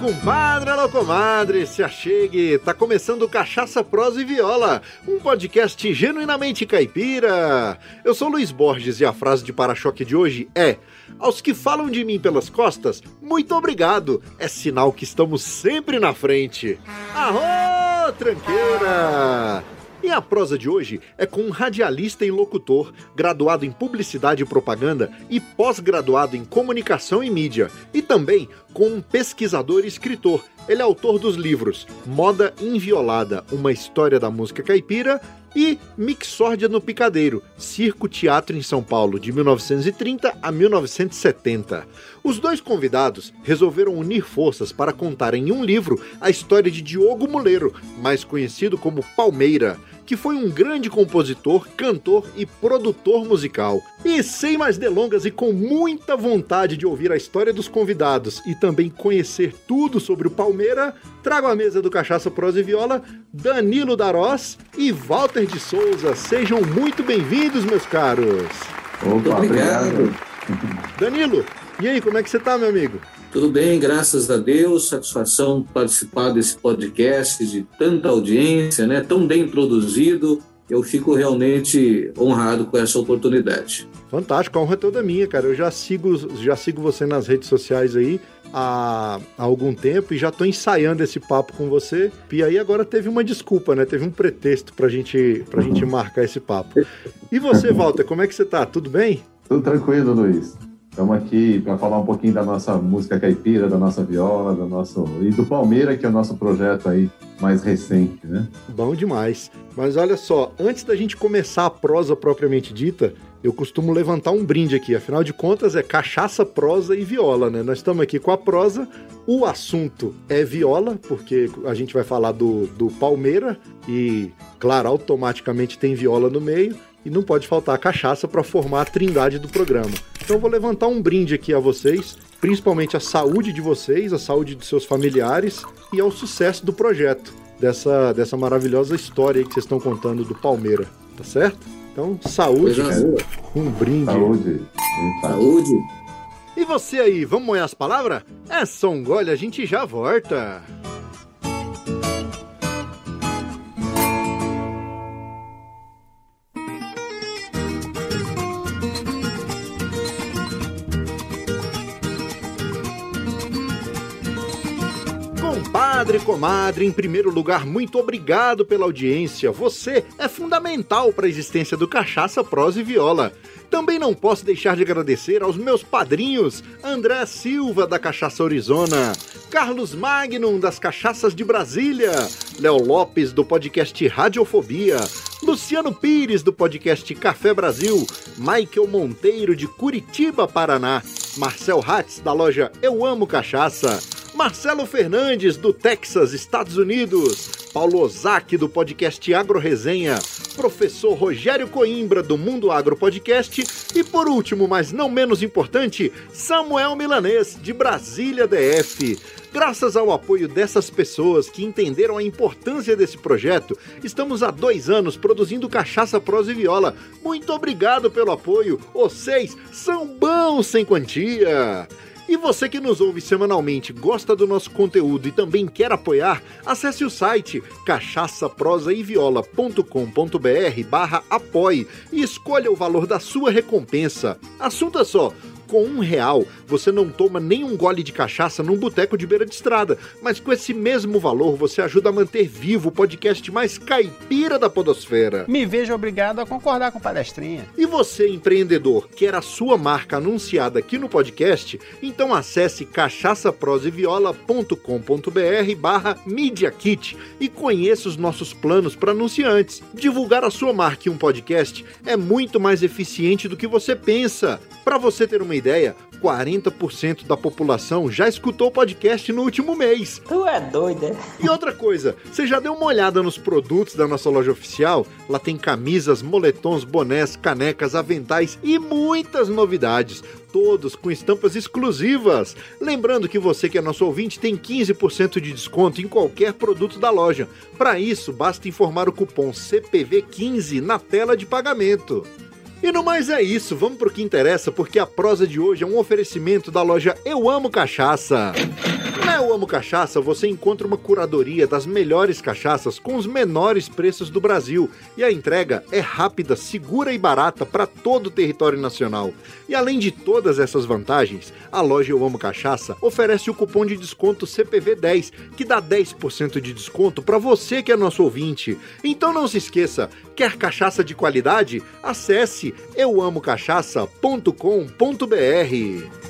compadre, alô comadre, se achegue, tá começando Cachaça, Prosa e Viola, um podcast genuinamente caipira. Eu sou Luiz Borges e a frase de para-choque de hoje é: Aos que falam de mim pelas costas, muito obrigado, é sinal que estamos sempre na frente. Arro, tranqueira! E a prosa de hoje é com um radialista e locutor, graduado em publicidade e propaganda e pós-graduado em comunicação e mídia, e também com um pesquisador e escritor. Ele é autor dos livros Moda Inviolada, uma história da música caipira e Mixórdia no Picadeiro, Circo Teatro em São Paulo, de 1930 a 1970. Os dois convidados resolveram unir forças para contar em um livro a história de Diogo Muleiro, mais conhecido como Palmeira, que foi um grande compositor, cantor e produtor musical. E sem mais delongas e com muita vontade de ouvir a história dos convidados e também conhecer tudo sobre o Palmeira, trago à mesa do Cachaça Prosa e Viola Danilo Darós e Walter de Souza. Sejam muito bem-vindos, meus caros. Opa, obrigado. Danilo, e aí, como é que você tá, meu amigo? Tudo bem, graças a Deus. Satisfação participar desse podcast de tanta audiência, né? Tão bem produzido. Eu fico realmente honrado com essa oportunidade. Fantástico, a honra é toda minha, cara. Eu já sigo, já sigo você nas redes sociais aí há, há algum tempo e já estou ensaiando esse papo com você. E aí agora teve uma desculpa, né? Teve um pretexto pra gente, pra gente marcar esse papo. E você, Walter, como é que você tá? Tudo bem? Tudo tranquilo, Luiz. Estamos aqui para falar um pouquinho da nossa música caipira, da nossa viola, do nosso e do Palmeira, que é o nosso projeto aí mais recente, né? Bom demais. Mas olha só, antes da gente começar a prosa propriamente dita, eu costumo levantar um brinde aqui. Afinal de contas, é cachaça, prosa e viola, né? Nós estamos aqui com a prosa. O assunto é viola, porque a gente vai falar do, do Palmeira e, claro, automaticamente tem viola no meio e não pode faltar a cachaça para formar a trindade do programa. Então eu vou levantar um brinde aqui a vocês, principalmente a saúde de vocês, a saúde de seus familiares e ao sucesso do projeto, dessa, dessa maravilhosa história que vocês estão contando do Palmeira, tá certo? Então, saúde, um brinde. Saúde. Saúde. E você aí, vamos moer as palavras? É só um gole, a gente já volta. Compadre, comadre, em primeiro lugar, muito obrigado pela audiência. Você é fundamental para a existência do Cachaça, Prosa e Viola. Também não posso deixar de agradecer aos meus padrinhos, André Silva, da Cachaça Arizona, Carlos Magnum, das Cachaças de Brasília, Léo Lopes, do podcast Radiofobia, Luciano Pires, do podcast Café Brasil, Michael Monteiro, de Curitiba, Paraná, Marcel Hatz, da loja Eu Amo Cachaça, Marcelo Fernandes, do Texas, Estados Unidos, Paulo Ozaki, do podcast Agro Resenha, professor Rogério Coimbra, do Mundo Agro Podcast, e por último, mas não menos importante, Samuel Milanês, de Brasília DF. Graças ao apoio dessas pessoas que entenderam a importância desse projeto, estamos há dois anos produzindo cachaça, prosa e viola. Muito obrigado pelo apoio, vocês são bons sem quantia! E você que nos ouve semanalmente, gosta do nosso conteúdo e também quer apoiar, acesse o site cachaçaprosaeviola.com.br barra apoie e escolha o valor da sua recompensa. Assunto é só, com um real, você não toma nenhum gole de cachaça num boteco de beira de estrada, mas com esse mesmo valor você ajuda a manter vivo o podcast mais caipira da podosfera. Me vejo obrigado a concordar com o palestrinha. E você, empreendedor, quer a sua marca anunciada aqui no podcast? Então acesse cachaçaproseviola.com.br barra Media Kit e conheça os nossos planos para anunciantes. Divulgar a sua marca em um podcast é muito mais eficiente do que você pensa. Para você ter uma ideia, 40% da população já escutou o podcast no último mês. Tu é doido, é? E outra coisa, você já deu uma olhada nos produtos da nossa loja oficial? Lá tem camisas, moletons, bonés, canecas, aventais e muitas novidades. Todos com estampas exclusivas. Lembrando que você que é nosso ouvinte tem 15% de desconto em qualquer produto da loja. Para isso, basta informar o cupom CPV15 na tela de pagamento. E no mais é isso, vamos pro que interessa, porque a prosa de hoje é um oferecimento da loja Eu Amo Cachaça. Na Eu Amo Cachaça você encontra uma curadoria das melhores cachaças com os menores preços do Brasil e a entrega é rápida, segura e barata para todo o território nacional. E além de todas essas vantagens, a loja Eu Amo Cachaça oferece o cupom de desconto CPV10, que dá 10% de desconto para você que é nosso ouvinte. Então não se esqueça, quer cachaça de qualidade? Acesse euamocachaça.com.br.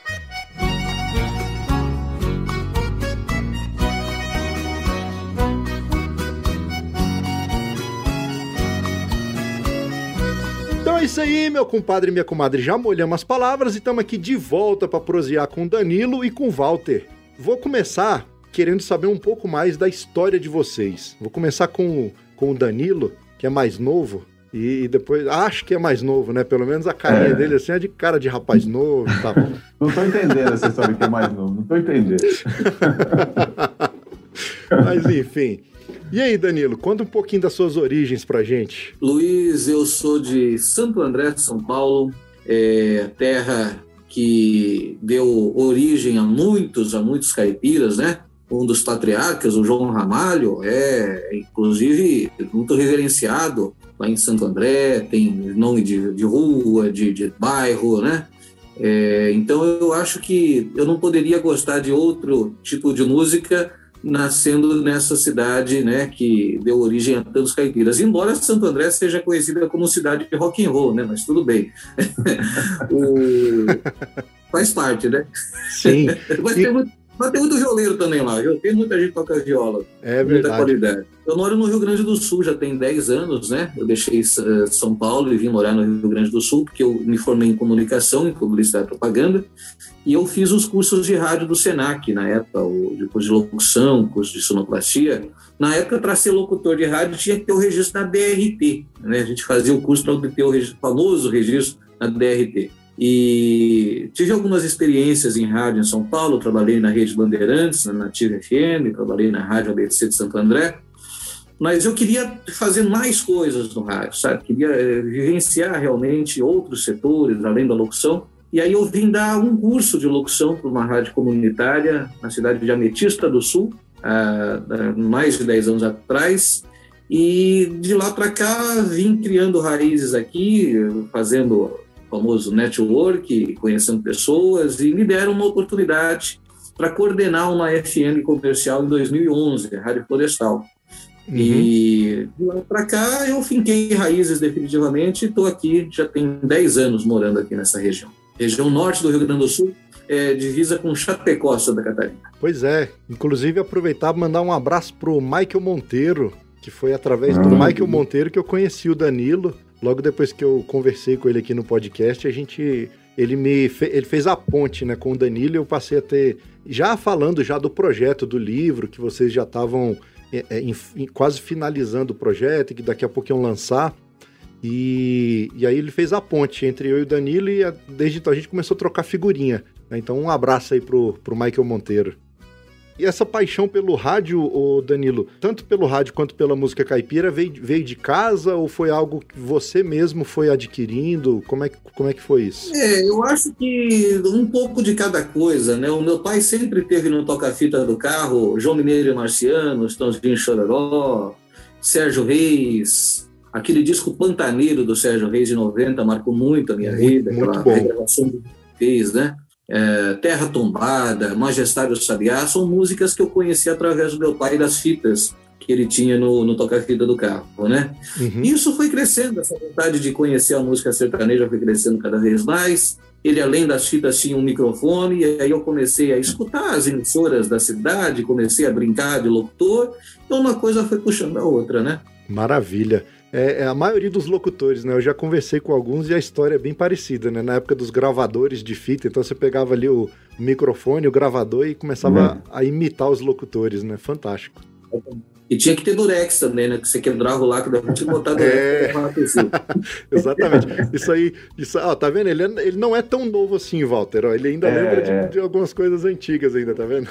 É isso aí, meu compadre e minha comadre. Já molhamos as palavras e estamos aqui de volta para prosear com Danilo e com Walter. Vou começar querendo saber um pouco mais da história de vocês. Vou começar com, com o Danilo, que é mais novo. E, e depois, acho que é mais novo, né? Pelo menos a carinha é. dele assim é de cara de rapaz novo e tal. não tô entendendo essa história que é mais novo, não tô entendendo. Mas enfim, e aí, Danilo, conta um pouquinho das suas origens pra gente. Luiz, eu sou de Santo André, São Paulo, é, terra que deu origem a muitos, a muitos caipiras, né? Um dos patriarcas, o João Ramalho, é inclusive muito reverenciado lá em Santo André, tem nome de, de rua, de, de bairro, né? É, então eu acho que eu não poderia gostar de outro tipo de música nascendo nessa cidade, né, que deu origem a tantos caipiras. Embora Santo André seja conhecida como cidade de rock and roll, né, mas tudo bem. o... Faz parte, né? Sim. mas, tem muito, mas tem muito violeiro também lá? Tem muita gente que toca viola. É verdade. Muita qualidade. Eu moro no Rio Grande do Sul já tem 10 anos, né? Eu deixei eh, São Paulo e vim morar no Rio Grande do Sul, porque eu me formei em comunicação, em publicidade e propaganda, e eu fiz os cursos de rádio do SENAC na época, o curso de locução, curso de sonoplastia. Na época, para ser locutor de rádio, tinha que ter o registro na DRT. Né? A gente fazia o curso para obter o registro, famoso registro na DRT. E tive algumas experiências em rádio em São Paulo, trabalhei na Rede Bandeirantes, na Nativa FM, trabalhei na Rádio ABC de Santo André, mas eu queria fazer mais coisas no rádio, sabe? Queria eh, vivenciar realmente outros setores, além da locução, e aí eu vim dar um curso de locução para uma rádio comunitária na cidade de Ametista do Sul, há mais de 10 anos atrás, e de lá para cá vim criando raízes aqui, fazendo famoso network, conhecendo pessoas, e me deram uma oportunidade para coordenar uma FM comercial em 2011, a Rádio Florestal. Uhum. E de lá para cá eu finquei raízes definitivamente e estou aqui, já tem 10 anos morando aqui nessa região. Região norte do Rio Grande do Sul, é, divisa com Chapecó, Santa Catarina. Pois é, inclusive aproveitar e mandar um abraço pro Michael Monteiro, que foi através do ah, Michael Monteiro que eu conheci o Danilo. Logo depois que eu conversei com ele aqui no podcast, a gente ele me fe, ele fez a ponte, né, com o Danilo, e eu passei a ter já falando já do projeto do livro que vocês já estavam é, é, quase finalizando o projeto e que daqui a pouco iam lançar. E, e aí ele fez a ponte entre eu e o Danilo e a, desde então a gente começou a trocar figurinha. Né? Então um abraço aí pro, pro Michael Monteiro. E essa paixão pelo rádio, ô Danilo, tanto pelo rádio quanto pela música caipira, veio, veio de casa ou foi algo que você mesmo foi adquirindo? Como é, que, como é que foi isso? É, eu acho que um pouco de cada coisa, né? O meu pai sempre teve no toca-fita do carro João Mineiro e Marciano, Estãozinho Chororó, Sérgio Reis, aquele disco Pantaneiro do Sérgio Reis de 90 marcou muito a minha muito, vida, muito aquela bom. revelação que fez, né? É, Terra Tombada, Majestade do Sabiá, são músicas que eu conheci através do meu pai das fitas que ele tinha no, no toca-fita do carro, né? Uhum. Isso foi crescendo, essa vontade de conhecer a música sertaneja foi crescendo cada vez mais. ele além das fitas tinha um microfone, e aí eu comecei a escutar as emissoras da cidade, comecei a brincar de locutor, então uma coisa foi puxando a outra, né? Maravilha. É, é, a maioria dos locutores, né? Eu já conversei com alguns e a história é bem parecida, né? Na época dos gravadores de fita, então você pegava ali o microfone, o gravador e começava uhum. a imitar os locutores, né? Fantástico. E tinha que ter durex também, né? Que você quebrava o lacre da tinha que botar durex é... Exatamente. Isso aí, isso, ó, tá vendo? Ele, é, ele não é tão novo assim, Walter. Ó, ele ainda é, lembra de, é. de, algumas coisas antigas ainda, tá vendo?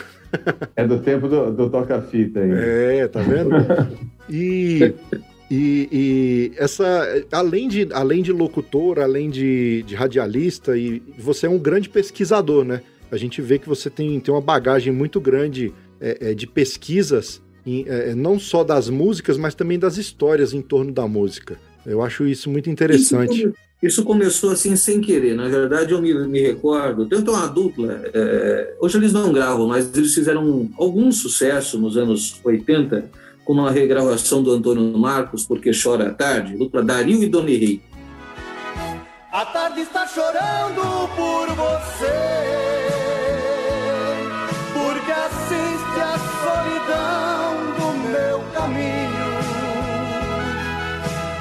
É do tempo do, do toca-fita aí. É, tá vendo? E, e, e, essa, além de, além de locutor, além de, de radialista, e você é um grande pesquisador, né? A gente vê que você tem, tem uma bagagem muito grande é, é, de pesquisas é, não só das músicas, mas também das histórias em torno da música. Eu acho isso muito interessante. Isso, isso começou assim sem querer. Na verdade, eu me, me recordo. Tanto uma dupla, é, hoje eles não gravam, mas eles fizeram algum sucesso nos anos 80 com uma regravação do Antônio Marcos, Porque Chora a Tarde, dupla Dario e Doni Rei. A tarde está chorando por você.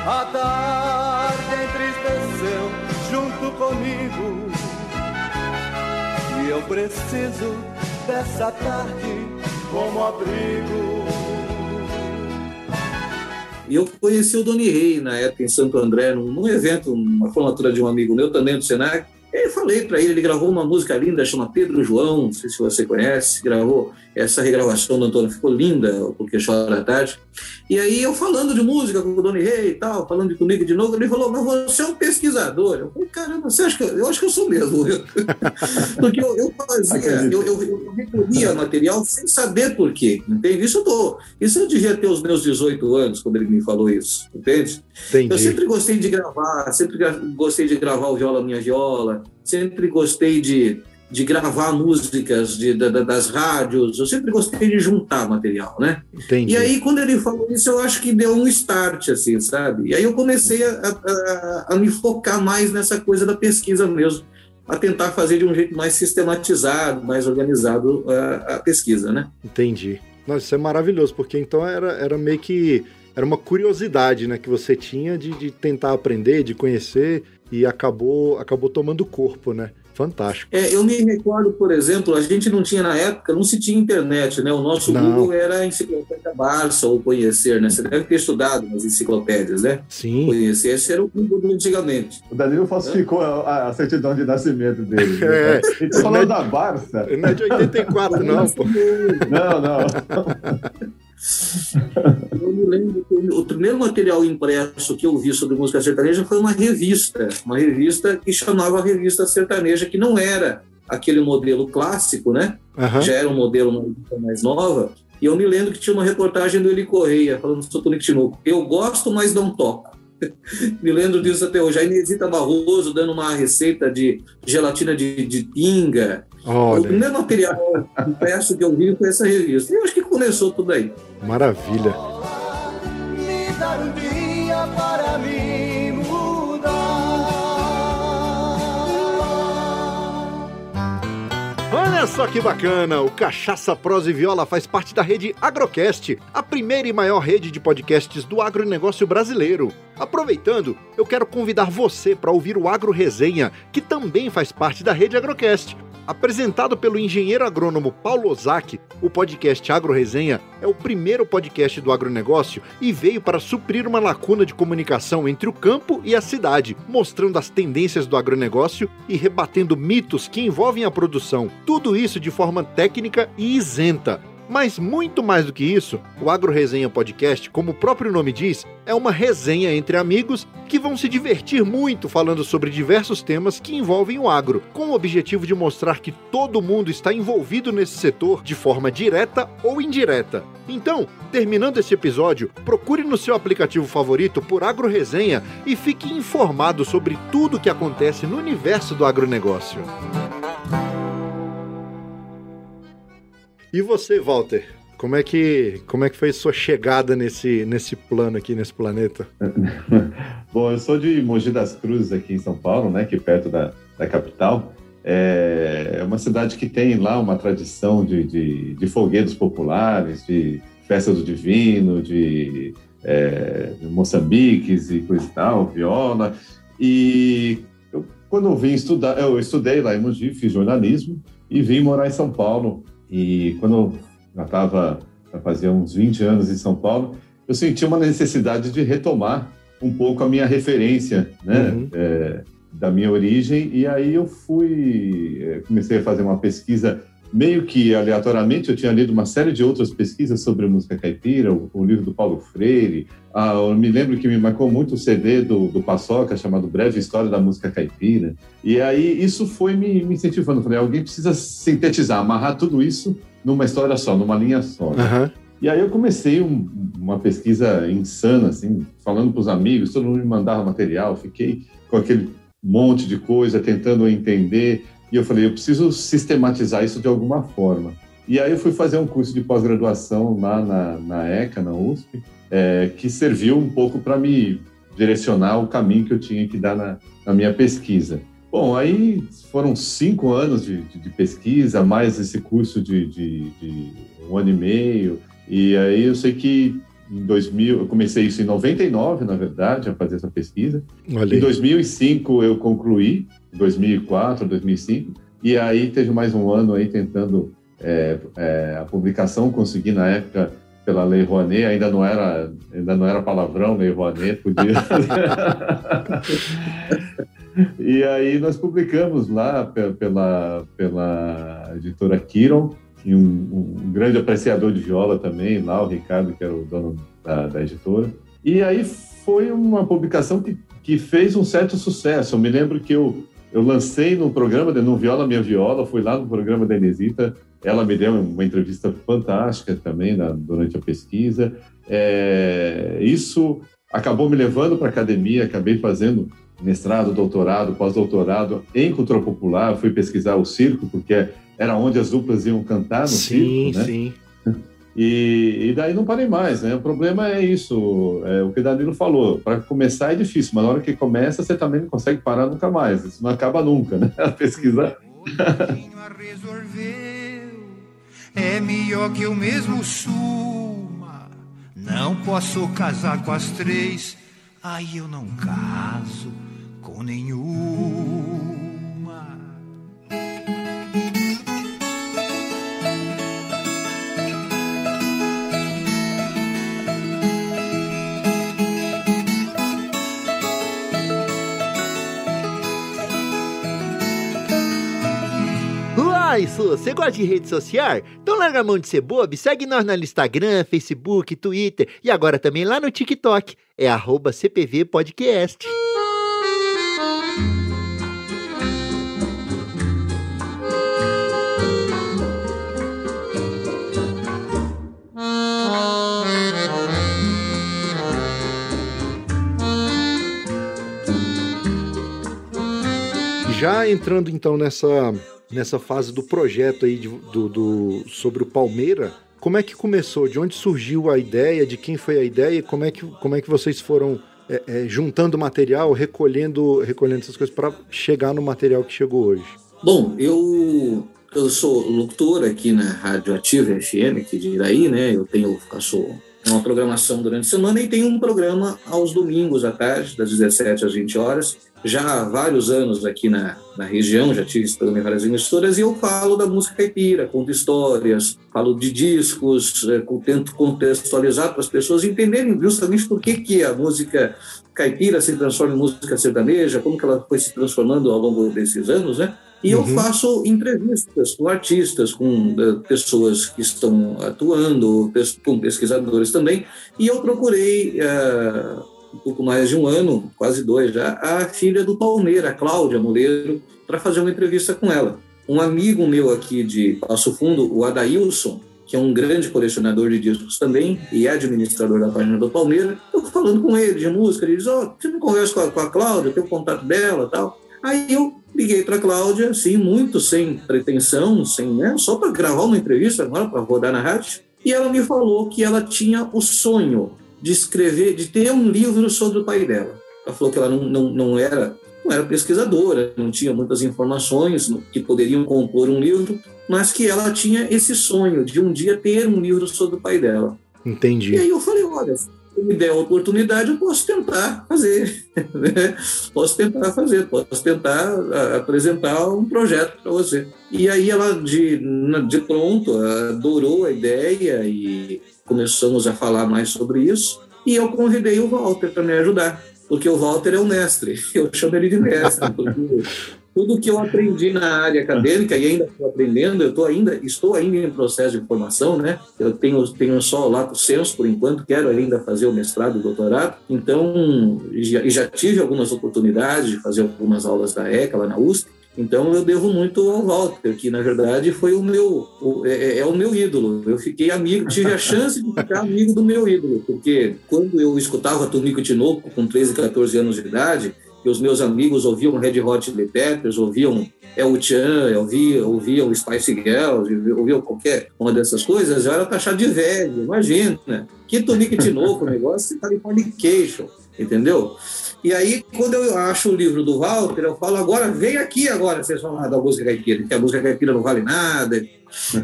A tarde entristeceu junto comigo. E eu preciso dessa tarde como abrigo. E eu conheci o Doni Rei na época em Santo André, num, num evento, uma formatura de um amigo meu também do Senac. Eu falei para ele, ele gravou uma música linda, chama Pedro João, não sei se você conhece, gravou essa regravação do Antônio, ficou linda, porque chora à tarde. E aí eu falando de música com o Doni Rei e tal, falando comigo de novo, ele falou, mas você é um pesquisador. Eu falei, caramba, você acha que eu, eu acho que eu sou mesmo. porque eu, eu fazia, eu, eu, eu, recolhia material sem saber por quê, entende? Isso eu, tô, isso eu devia ter os meus 18 anos, quando ele me falou isso, entende? Entendi. Eu sempre gostei de gravar, sempre gostei de gravar o Viola Minha Viola, sempre gostei de de gravar músicas de, das rádios, eu sempre gostei de juntar material, né? Entendi. E aí, quando ele falou isso, eu acho que deu um start, assim, sabe? E aí eu comecei a, a, a me focar mais nessa coisa da pesquisa mesmo, a tentar fazer de um jeito mais sistematizado, mais organizado a, a pesquisa, né? Entendi. Nossa, isso é maravilhoso, porque então era, era meio que era uma curiosidade né, que você tinha de, de tentar aprender, de conhecer, e acabou, acabou tomando corpo, né? Fantástico. É, eu me recordo, por exemplo, a gente não tinha na época, não se tinha internet, né? O nosso não. Google era a enciclopédia Barça ou Conhecer, né? Você deve ter estudado nas enciclopédias, né? Sim. Conhecer, esse era o Google antigamente. O Danilo falsificou a, a, certidão de nascimento dele. Né? É. Ele tá falando da Barça. Não é de 84, não, pô. Não, não. Eu me lembro que o primeiro material impresso que eu vi sobre música sertaneja foi uma revista, uma revista que chamava Revista Sertaneja, que não era aquele modelo clássico, né? Uhum. Já era um modelo mais nova. E eu me lembro que tinha uma reportagem do Eli Correia falando sobre o Tinoco. Eu gosto, mas não toco. me lembro disso até hoje. A Inesita Barroso dando uma receita de gelatina de, de pinga. Olha. O primeiro material impresso que eu vi foi essa revista. E eu acho que começou tudo aí. Maravilha. Me dar um dia Olha só que bacana! O Cachaça, Prosa e Viola faz parte da rede Agrocast, a primeira e maior rede de podcasts do agronegócio brasileiro. Aproveitando, eu quero convidar você para ouvir o Agro Resenha, que também faz parte da rede Agrocast Apresentado pelo engenheiro agrônomo Paulo Ozaki, o podcast Agro Resenha é o primeiro podcast do agronegócio e veio para suprir uma lacuna de comunicação entre o campo e a cidade, mostrando as tendências do agronegócio e rebatendo mitos que envolvem a produção. Tudo isso de forma técnica e isenta. Mas muito mais do que isso, o Agro Resenha Podcast, como o próprio nome diz, é uma resenha entre amigos que vão se divertir muito falando sobre diversos temas que envolvem o agro, com o objetivo de mostrar que todo mundo está envolvido nesse setor de forma direta ou indireta. Então, terminando esse episódio, procure no seu aplicativo favorito por Agro Resenha e fique informado sobre tudo o que acontece no universo do agronegócio. E você, Walter? Como é que, como é que foi sua chegada nesse, nesse plano aqui, nesse planeta? Bom, eu sou de Mogi das Cruzes, aqui em São Paulo, né, aqui perto da, da capital. É uma cidade que tem lá uma tradição de, de, de populares, de festa do divino, de, é, de moçambiques e coisa e tal, viola. E eu, quando eu vim estudar, eu estudei lá em Mogi, fiz jornalismo e vim morar em São Paulo. E quando já estava, fazia uns 20 anos em São Paulo, eu senti uma necessidade de retomar um pouco a minha referência, né, uhum. é, da minha origem, e aí eu fui, é, comecei a fazer uma pesquisa meio que aleatoriamente, eu tinha lido uma série de outras pesquisas sobre música caipira, o, o livro do Paulo Freire, ah, eu me lembro que me marcou muito o CD do, do Paçoca, chamado Breve História da Música Caipira, e aí isso foi me, me incentivando, falei, alguém precisa sintetizar, amarrar tudo isso numa história só, numa linha só. Uhum. E aí eu comecei um, uma pesquisa insana, assim, falando para os amigos, todo mundo me mandava material, fiquei com aquele monte de coisa, tentando entender, e eu falei, eu preciso sistematizar isso de alguma forma. E aí eu fui fazer um curso de pós-graduação lá na, na ECA, na USP, é, que serviu um pouco para me direcionar o caminho que eu tinha que dar na, na minha pesquisa. Bom, aí foram cinco anos de, de, de pesquisa, mais esse curso de, de, um ano e meio. E aí eu sei que em 2000, eu comecei isso em 99, na verdade, a fazer essa pesquisa. Olhei. Em 2005 eu concluí, 2004, 2005. E aí teve mais um ano aí tentando é, é, a publicação, consegui na época pela Lei Rouanet, ainda não era, ainda não era palavrão, Lei Rouanet, podia. E aí nós publicamos lá pela, pela editora Kiron, e um, um, grande apreciador de viola também, lá o Ricardo, que era o dono da, da editora. E aí foi uma publicação que, que fez um certo sucesso. Eu me lembro que eu, eu lancei no programa de No Viola Minha Viola, fui lá no programa da Inesita, ela me deu uma entrevista fantástica também na, durante a pesquisa. É, isso acabou me levando para a academia, acabei fazendo mestrado, doutorado, pós-doutorado em cultura popular, fui pesquisar o circo, porque era onde as duplas iam cantar no sim, circo, né? Sim, e, e, daí não parei mais, né? O problema é isso, é o que Danilo falou. Para começar é difícil, mas na hora que começa você também não consegue parar nunca mais. Isso não acaba nunca, né? A pesquisar. é melhor que eu mesmo suma. Não posso casar com as três, aí eu não caso com nenhuma. Ah, isso, você gosta de rede social? Então larga a mão de ser bobo, segue nós no Instagram, Facebook, Twitter e agora também lá no TikTok. É arroba CPV Podcast. Já entrando então nessa, nessa fase do projeto aí de, do, do, sobre o Palmeira, como é que começou? De onde surgiu a ideia? De quem foi a ideia? Como é que, como é que vocês foram é, é, juntando material, recolhendo, recolhendo essas coisas para chegar no material que chegou hoje? Bom, eu eu sou locutor aqui na Rádio Ativa FM, aqui de Iraí, né? Eu tenho, faço uma programação durante a semana e tenho um programa aos domingos à tarde, das 17 às 20 horas. Já há vários anos aqui na, na região, já tive esse programa em várias emissoras, e eu falo da música caipira, conto histórias, falo de discos, é, tento contextualizar para as pessoas entenderem justamente por que, que a música caipira se transforma em música sertaneja, como que ela foi se transformando ao longo desses anos, né? E uhum. eu faço entrevistas com artistas, com uh, pessoas que estão atuando, com pesquisadores também. E eu procurei, uh, um pouco mais de um ano, quase dois já, a filha do Palmeira, a Cláudia Moleiro, para fazer uma entrevista com ela. Um amigo meu aqui de Passo Fundo, o Adailson, que é um grande colecionador de discos também e é administrador da página do Palmeira, eu falando com ele de música, ele diz, ó, oh, você não conversa com a, com a Cláudia, tem o contato dela tal. Aí eu liguei para a Cláudia, assim, muito sem pretensão, sem, né, só para gravar uma entrevista agora, para rodar na rádio. E ela me falou que ela tinha o sonho de escrever, de ter um livro sobre o pai dela. Ela falou que ela não, não, não era não era pesquisadora, não tinha muitas informações que poderiam compor um livro, mas que ela tinha esse sonho de um dia ter um livro sobre o pai dela. Entendi. E aí eu falei, olha, me der a oportunidade, eu posso tentar fazer. Né? posso tentar fazer, posso tentar apresentar um projeto para você. E aí ela, de, de pronto, adorou a ideia e começamos a falar mais sobre isso. E eu convidei o Walter para me ajudar porque o Walter é o mestre. Eu chamo ele de mestre, porque tudo que eu aprendi na área acadêmica e ainda estou aprendendo, eu tô ainda, estou ainda em processo de formação, né? Eu tenho, tenho só o senso por enquanto, quero ainda fazer o mestrado e doutorado, então já, já tive algumas oportunidades de fazer algumas aulas da ECA lá na USP, então eu devo muito ao Walter, que na verdade foi o meu o, é, é, é, o meu ídolo. Eu fiquei amigo, tive a chance de ficar amigo do meu ídolo, porque quando eu escutava Tonico Tinoco com 13, 14 anos de idade, e os meus amigos ouviam Red Hot Chili Peppers, ouviam El Chan, ouviam, ouviam Spice Girls, ouviam qualquer uma dessas coisas, já era taxado de velho, imagina. Que Tonico Tinoco, o negócio é Californication, entendeu? E aí, quando eu acho o livro do Walter, eu falo, agora vem aqui agora, vocês falam da música caipira, que a música caipira não vale nada.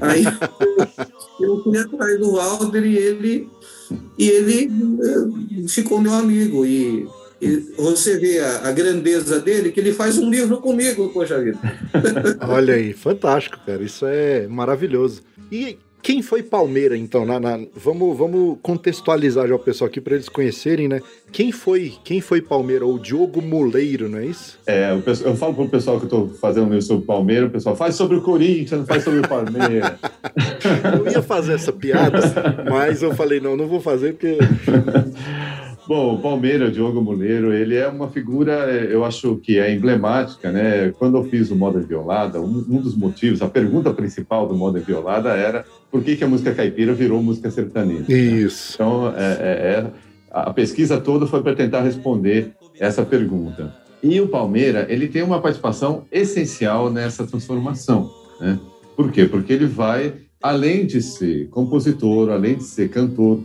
Aí eu fui atrás do Walter e ele, e ele eh, ficou meu amigo. E, e você vê a, a, grandeza dele, que ele faz um livro comigo, poxa vida. Olha aí, fantástico, cara. Isso é maravilhoso. E quem foi Palmeira, então? Na, na, vamos, vamos contextualizar já o pessoal aqui para eles conhecerem, né? Quem foi quem foi Palmeira? O Diogo Moleiro, não é isso? É, eu, eu falo pro pessoal que eu tô fazendo isso sobre Palmeira, o pessoal faz sobre o Corinthians, faz sobre o Palmeira. eu ia fazer essa piada, mas eu falei, não, não vou fazer porque Bom, o Palmeiras, Diogo Muleiro, ele é uma figura, eu acho que é emblemática, né? Quando eu fiz o Moda Violada, um, um dos motivos, a pergunta principal do Moda Violada era por que, que a música caipira virou música sertaneja. Né? Isso. Né? Então, é, é, é, a pesquisa toda foi para tentar responder essa pergunta. E o Palmeira, ele tem uma participação essencial nessa transformação, né? Por quê? Porque ele vai, além de ser compositor, além de ser cantor,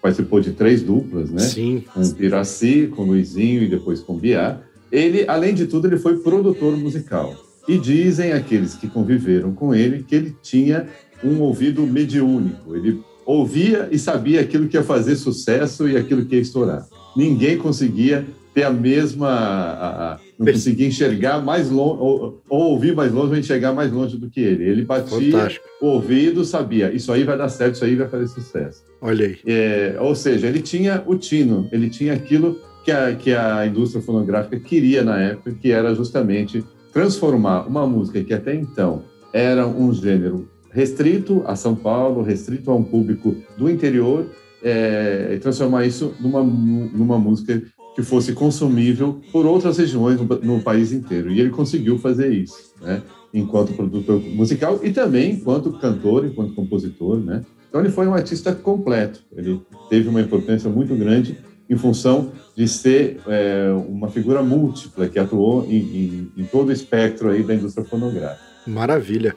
participou de três duplas, né? Sim. Com Piraci, com Luizinho e depois com Biá. Ele, além de tudo, ele foi produtor musical. E dizem aqueles que conviveram com ele que ele tinha um ouvido mediúnico. Ele ouvia e sabia aquilo que ia fazer sucesso e aquilo que ia estourar. Ninguém conseguia ter a mesma. A, a, não conseguia enxergar mais longe, ou, ou, ouvir mais longe, ou enxergar mais longe do que ele. Ele batia Fantástico. o ouvido, sabia, isso aí vai dar certo, isso aí vai fazer sucesso. Olha aí. É, ou seja, ele tinha o tino, ele tinha aquilo que a, que a indústria fonográfica queria na época, que era justamente transformar uma música que até então era um gênero restrito a São Paulo, restrito a um público do interior, é, e transformar isso numa, numa música que fosse consumível por outras regiões no, no país inteiro. E ele conseguiu fazer isso, né? enquanto produtor musical e também enquanto cantor, enquanto compositor, né? Então ele foi um artista completo. Ele teve uma importância muito grande em função de ser é, uma figura múltipla que atuou em, em, em, todo o espectro aí da indústria fonográfica. Maravilha.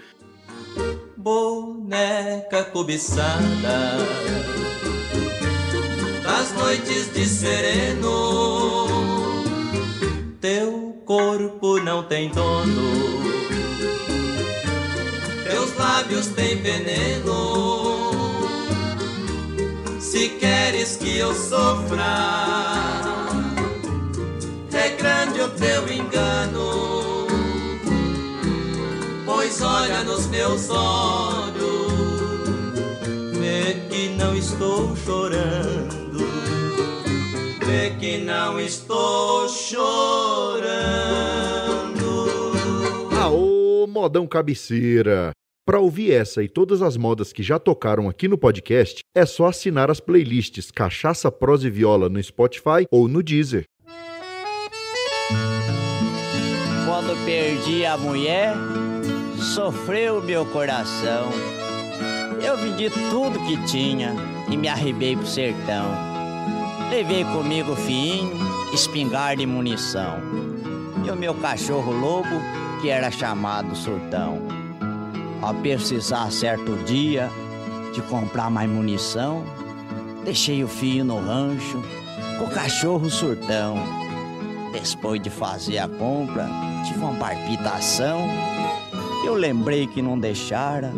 Boneca cobiçada noites de sereno. Teu corpo não tem dono, teus lábios têm veneno. Se queres que eu sofra, é grande o teu engano. Pois olha nos meus olhos, vê que não estou chorando que não estou chorando. Aô, modão cabeceira! Para ouvir essa e todas as modas que já tocaram aqui no podcast, é só assinar as playlists Cachaça, Prosa e Viola no Spotify ou no Deezer. Quando perdi a mulher, sofreu meu coração. Eu vendi tudo que tinha e me arribei pro sertão. Levei comigo fiinho, espingarda e munição. E o meu cachorro lobo, que era chamado Surtão. Ao precisar certo dia, de comprar mais munição. Deixei o filho no rancho, com o cachorro surtão. Depois de fazer a compra, tive uma palpitação. Eu lembrei que não deixara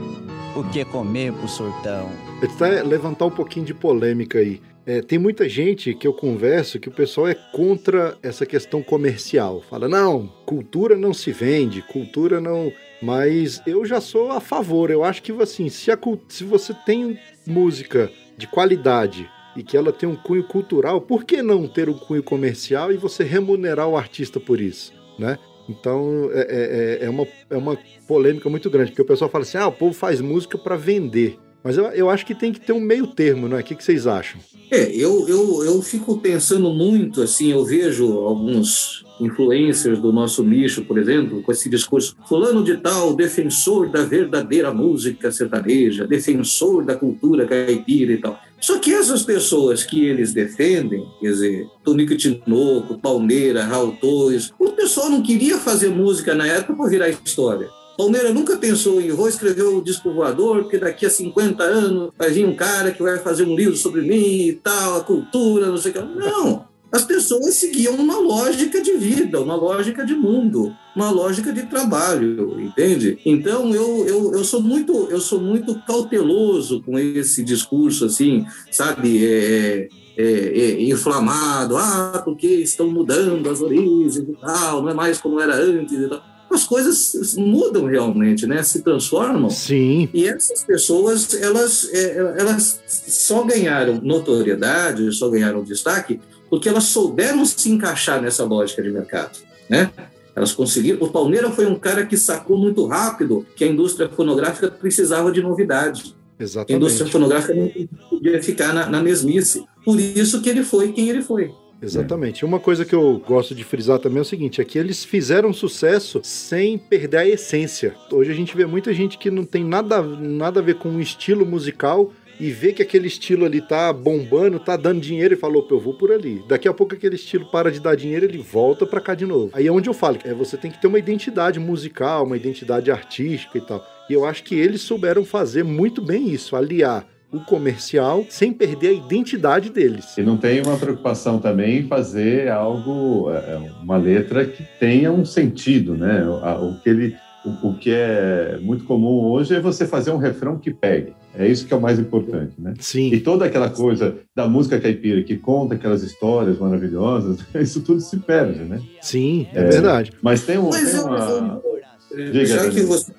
o que comer pro surtão. Ele está levantar um pouquinho de polêmica aí. É, tem muita gente que eu converso que o pessoal é contra essa questão comercial. Fala, não, cultura não se vende, cultura não. Mas eu já sou a favor. Eu acho que assim, se, a, se você tem música de qualidade e que ela tem um cunho cultural, por que não ter um cunho comercial e você remunerar o artista por isso, né? Então é, é, é, uma, é uma polêmica muito grande, porque o pessoal fala assim: ah, o povo faz música para vender. Mas eu, eu acho que tem que ter um meio termo, não é? O que, que vocês acham? É, eu, eu, eu fico pensando muito, assim, eu vejo alguns influencers do nosso nicho, por exemplo, com esse discurso, fulano de tal, defensor da verdadeira música sertaneja, defensor da cultura caipira e tal. Só que essas pessoas que eles defendem, quer dizer, Tonico Tinoco, Palmeira, Raul Torres, o pessoal não queria fazer música na época para virar história. Palmeiras nunca pensou em vou escrever o disco voador, porque daqui a 50 anos vai vir um cara que vai fazer um livro sobre mim e tal, a cultura, não sei o que. Não. As pessoas seguiam uma lógica de vida, uma lógica de mundo, uma lógica de trabalho, entende? Então eu, eu, eu sou muito eu sou muito cauteloso com esse discurso assim, sabe? É, é, é, inflamado, ah, porque estão mudando as origens e tal, não é mais como era antes e tal as coisas mudam realmente, né? Se transformam. Sim. E essas pessoas, elas, é, elas só ganharam notoriedade, só ganharam destaque, porque elas souberam se encaixar nessa lógica de mercado, né? Elas conseguiram. O Palmeira foi um cara que sacou muito rápido que a indústria fonográfica precisava de novidade. Exatamente. A indústria fonográfica não podia ficar na, na mesmice. Por isso que ele foi quem ele foi. Exatamente. Uma coisa que eu gosto de frisar também é o seguinte: é que eles fizeram sucesso sem perder a essência. Hoje a gente vê muita gente que não tem nada, nada a ver com o estilo musical e vê que aquele estilo ali tá bombando, tá dando dinheiro e falou, eu vou por ali. Daqui a pouco aquele estilo para de dar dinheiro, ele volta para cá de novo. Aí é onde eu falo, é você tem que ter uma identidade musical, uma identidade artística e tal. E eu acho que eles souberam fazer muito bem isso, aliar o comercial sem perder a identidade deles. E não tem uma preocupação também em fazer algo, é, é, uma letra que tenha um sentido, né? O, que ele, o, que é muito comum hoje é você fazer um refrão que pegue. É isso que é o mais importante, né? Sim. E toda aquela coisa da música caipira que conta aquelas histórias maravilhosas, isso tudo se perde, né? Sim, é, é verdade. Mas tem, um, tem uma... Diga, Já que você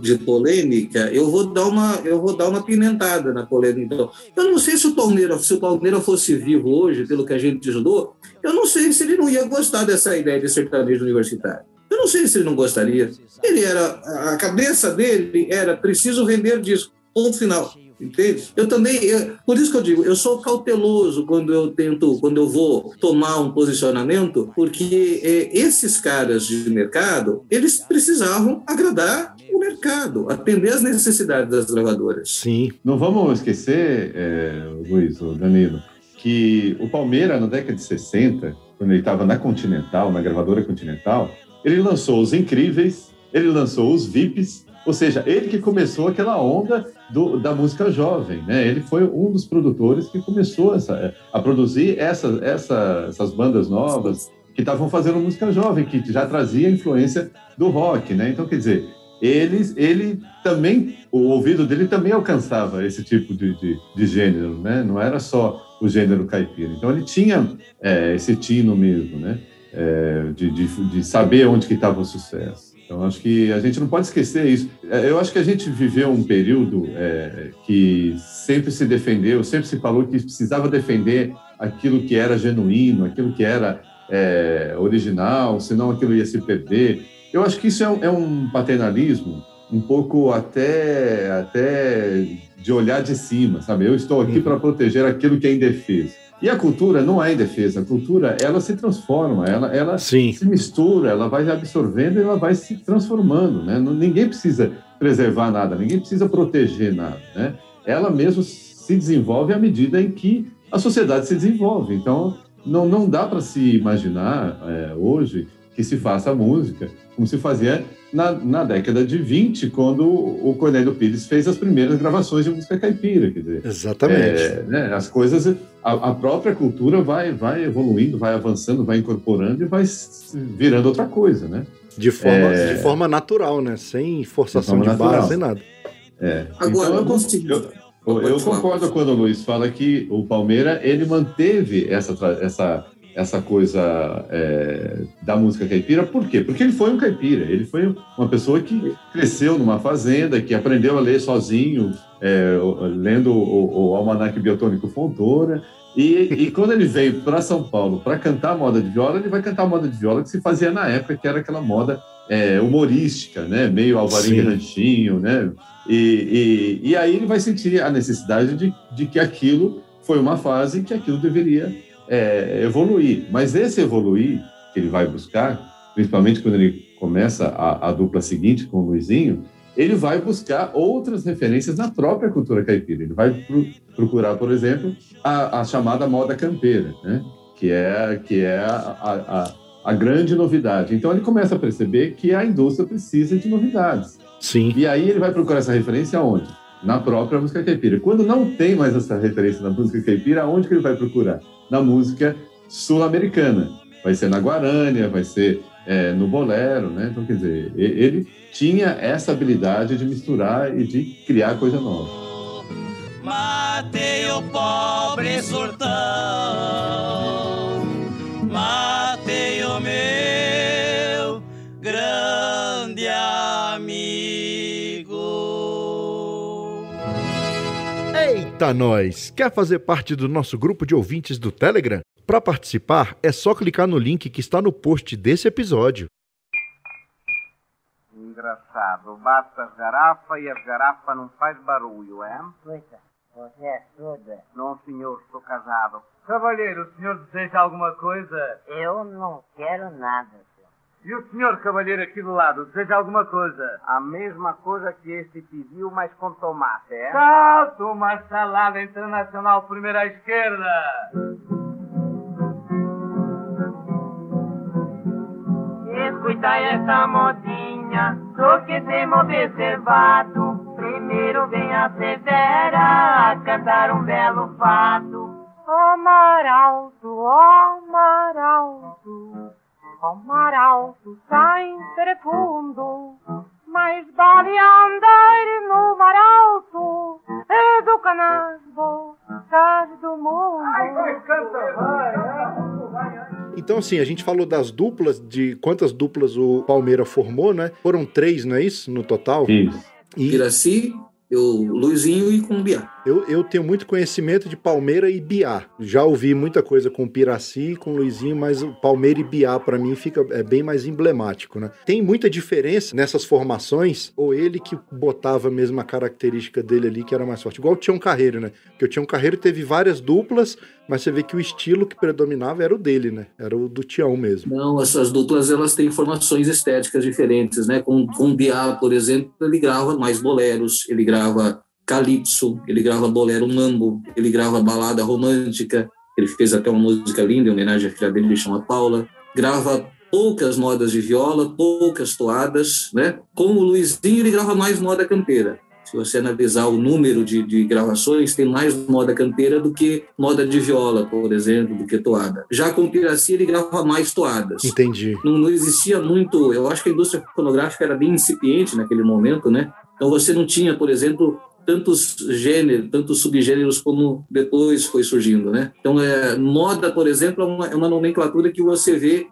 de polêmica, eu vou dar uma, eu vou dar uma pimentada na polêmica. Então, eu não sei se o Palmeiras, se o Palmeiras fosse vivo hoje, pelo que a gente estudou, eu não sei se ele não ia gostar dessa ideia de sertanejo universitário. Eu não sei se ele não gostaria. Ele era, a cabeça dele era preciso vender disco. Ponto final. Entende? Eu também, eu, por isso que eu digo, eu sou cauteloso quando eu tento, quando eu vou tomar um posicionamento, porque é, esses caras de mercado, eles precisavam agradar mercado, atender as necessidades das gravadoras. Sim. Não vamos esquecer, é, Luiz, o Danilo, que o Palmeiras, na década de 60, quando ele estava na Continental, na gravadora Continental, ele lançou os Incríveis, ele lançou os VIPs, ou seja, ele que começou aquela onda do, da música jovem, né? Ele foi um dos produtores que começou essa, a produzir essa, essa, essas bandas novas que estavam fazendo música jovem, que já trazia influência do rock, né? Então, quer dizer, ele, ele também, o ouvido dele também alcançava esse tipo de, de, de gênero, né? Não era só o gênero caipira. Então, ele tinha é, esse tino mesmo, né? É, de, de, de saber onde que estava o sucesso. Então, acho que a gente não pode esquecer isso. É, eu acho que a gente viveu um período é, que sempre se defendeu, sempre se falou que precisava defender aquilo que era genuíno, aquilo que era é, original, senão aquilo ia se perder. Eu acho que isso é um, é um paternalismo um pouco até, até de olhar de cima, sabe? Eu estou aqui uhum. para proteger aquilo que é indefeso. E a cultura não é indefesa, a cultura ela se transforma, ela, ela se mistura, ela vai absorvendo e ela vai se transformando, né? Ninguém precisa preservar nada, ninguém precisa proteger nada, né? Ela mesmo se desenvolve à medida em que a sociedade se desenvolve. Então, não, não dá para se imaginar é, hoje que se faça música, como se fazia na, na década de 20, quando o Cornélio Pires fez as primeiras gravações de música caipira. Quer dizer, Exatamente. é, né, as coisas, a, a própria cultura vai, vai evoluindo, vai avançando, vai incorporando e vai virando outra coisa, né? De forma, É. de forma natural, né? Sem forçação De de, barra, sem nada. É. Agora, então, eu consigo. eu, eu, eu concordo quando o Luiz fala que o Palmeira ele manteve essa, essa, essa coisa é, da música caipira. Por quê? Porque ele foi um caipira. Ele foi uma pessoa que cresceu numa fazenda, que aprendeu a ler sozinho, é, lendo o, o Almanac Biotônico Fontoura. E, e quando ele veio para São Paulo para cantar moda de viola, ele vai cantar moda de viola que se fazia na época, que era aquela moda é, humorística, né? meio Alvarinho e Sim. Ranchinho, né? E, e, e aí ele vai sentir a necessidade de, de que aquilo foi uma fase que aquilo deveria é, evoluir. Mas esse evoluir que ele vai buscar, principalmente quando ele começa a, a dupla seguinte com o Luizinho, ele vai buscar outras referências na própria cultura caipira. Ele vai pro- procurar, por exemplo, a, a chamada moda campeira, né? que é, que é a, a, a- a grande novidade. Então ele começa a perceber que a indústria precisa de novidades. Sim. E aí ele vai procurar essa referência onde? Na própria música caipira. Quando não tem mais essa referência na música caipira, aonde que ele vai procurar? Na música sul-americana. Vai ser na Guarânia, vai ser é, no bolero, né? Então, quer dizer, ele tinha essa habilidade de misturar e de criar coisa nova. Matei o pobre sultão, Eita, nós! Quer fazer parte do nosso grupo de ouvintes do Telegram? Para participar, é só clicar no link que está no post desse episódio. Engraçado. Bate as garrafas e as garrafas não faz barulho, é? Escuta, você é surda? Não, senhor, estou casado. Cavalheiro, o senhor deseja alguma coisa? Eu não quero nada. E o senhor cavalheiro aqui do lado, deseja alguma coisa? A mesma coisa que este pediu, mas com tomate, é? Salto, uma salada internacional primeira à esquerda. Escuta essa modinha, só que temos observado. Primeiro vem a Severa a cantar um belo fado. Ó mar alto, ó mar alto, ó mar alto, sem profundo. Mas vale andar no mar alto, é do canas bocas do mundo. Ai, canta, vai, Então, assim, a gente falou das duplas, de quantas duplas o Palmeiras formou, né? Foram três, não é isso? No total? Isso. E Piraci, o Luizinho e com o Biá. eu, eu tenho muito conhecimento de Palmeira e Biá. Já ouvi muita coisa com Piraci e com Luizinho, mas o Palmeira e Biá, pra mim, fica é bem mais emblemático, né? Tem muita diferença nessas formações, ou ele que botava mesmo a característica dele ali, que era mais forte. Igual o Tião Carreiro, né? Porque o Tião Carreiro teve várias duplas, mas você vê que o estilo que predominava era o dele, né? Era o do Tião mesmo. Não, essas duplas elas têm formações estéticas diferentes, né? Com, com o Biá, por exemplo, ele grava mais boleros, ele grava calypso, ele grava bolero mambo, ele grava balada romântica, ele fez até uma música linda em homenagem à filha dele, chama Paula, grava poucas modas de viola, poucas toadas, né? Com o Luizinho ele grava mais moda campeira. Se você analisar o número de, de gravações, tem mais moda campeira do que moda de viola, por exemplo, do que toada. Já com Piraci, ele grava mais toadas. Entendi. Não, não existia muito. Eu acho que a indústria fonográfica era bem incipiente naquele momento, né? Então você não tinha, por exemplo, tantos gêneros, tantos subgêneros como depois foi surgindo, né? Então, é, moda, por exemplo, é uma, é uma nomenclatura que você vê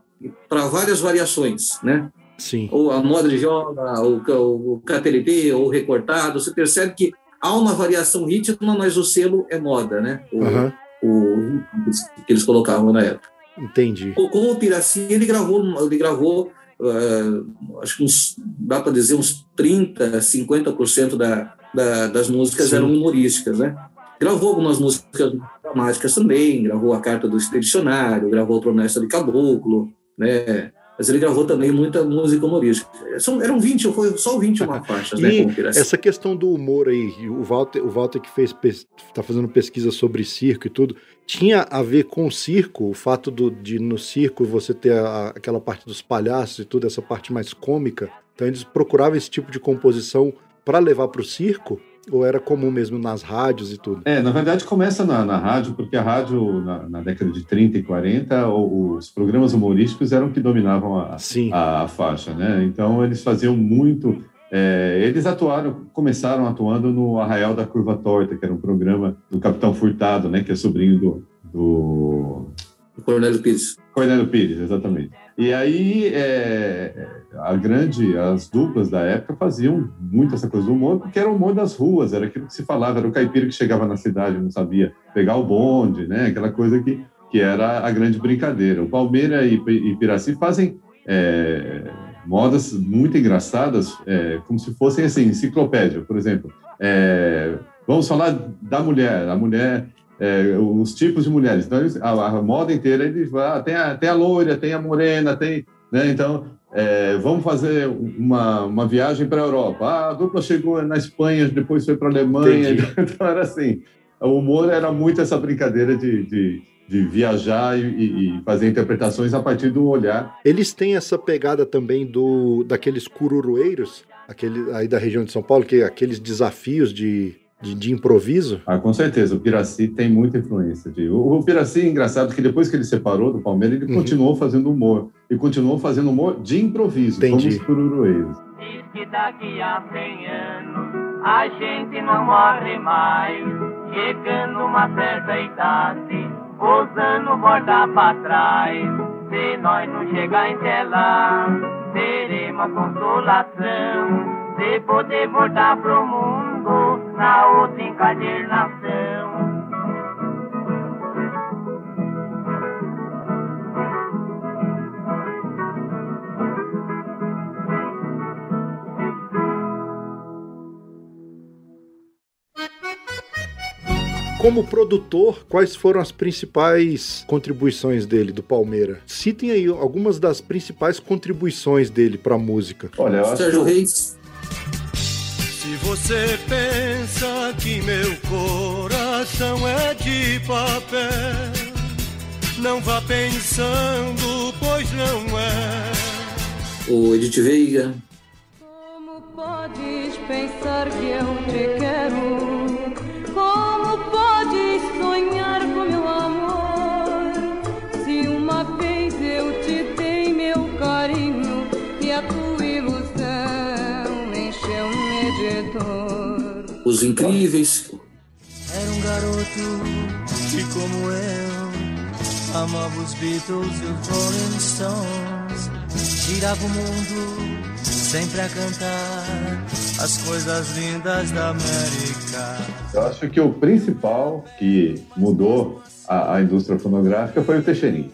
para várias variações, né? Sim. Ou a moda de viola, o, o KTLP, ou recortado, você percebe que há uma variação rítmica, mas o selo é moda, né? O, Aham. o que eles colocavam na época. Entendi. Com o Piraci, ele gravou, ele gravou uh, acho que uns, dá para dizer uns 30, 50% da, da, das músicas Sim. eram humorísticas, né? Gravou algumas músicas dramáticas também, gravou a Carta do Expedicionário, gravou Promessa de Caboclo, né? Mas ele gravou também muita música humorística. São, eram 20, foi só 21 faixas, né? E Piraci. essa questão do humor aí, o Walter, o Walter que fez está fazendo pesquisa sobre circo e tudo, tinha a ver com o circo, o fato do, de no circo você ter a- aquela parte dos palhaços e tudo, essa parte mais cômica. Então eles procuravam esse tipo de composição para levar para o circo, ou era comum mesmo nas rádios e tudo? É, na verdade começa na, na rádio, porque a rádio, na, na década de 30 e 40, o- os programas humorísticos eram que dominavam a, a, a faixa, né? Então eles faziam muito. é, eles atuaram, começaram atuando no Arraial da Curva Torta, que era um programa do Capitão Furtado, né? Que é sobrinho do. do... Cornélio Pires. Cornélio Pires, exatamente. E aí, é, a grande, as duplas da época faziam muito essa coisa do humor, porque era o humor das ruas, era aquilo que se falava, era o caipira que chegava na cidade, não sabia pegar o bonde, né? Aquela coisa que, que era a grande brincadeira. O Palmeira e, e Piraci fazem é, modas muito engraçadas, é, como se fossem assim, enciclopédia, por exemplo. É, vamos falar da mulher, a mulher é, os tipos de mulheres. Então, eles- a, a moda inteira, eles vai, ah, tem, a, tem a loira, tem a morena, tem. Né? Então, é, vamos fazer uma, uma viagem para a Europa. Ah, a dupla chegou na Espanha, depois foi para a Alemanha. Entendi. Então, era assim. O humor era muito essa brincadeira de, de, de viajar e, e- e fazer interpretações a partir do olhar. Eles têm essa pegada também do daqueles cururueiros, aquele aí da região de São Paulo, que é aqueles desafios de, de, de improviso. Ah, com certeza, o Piraci tem muita influência. De... O, o Piraci é engraçado que depois que ele separou do Palmeiras, ele Uhum. continuou fazendo humor. E continuou fazendo humor de improviso, Entendi. como os cururueiros. Diz que daqui a 100 anos a gente não morre mais. Chegando uma certa idade, os anos volta pra trás. Se nós não chegar até lá, teremos consolação de poder voltar pro mundo na outra encadernação. Como produtor, quais foram as principais contribuições dele, do Palmeira? Citem aí algumas das principais contribuições dele pra música. Olha, eu acho Sérgio que- Reis. Você pensa que meu coração é de papel, não vá pensando, pois não é. O Edith Veiga. Podes pensar que eu te quero? Como podes sonhar com meu amor? Os Incríveis. Era um garoto que, como eu, amava os Beatles e os Rolling Stones. Girava o mundo sempre a cantar as coisas lindas da América. Eu acho que o principal que mudou a, a indústria fonográfica foi o Teixeirinho.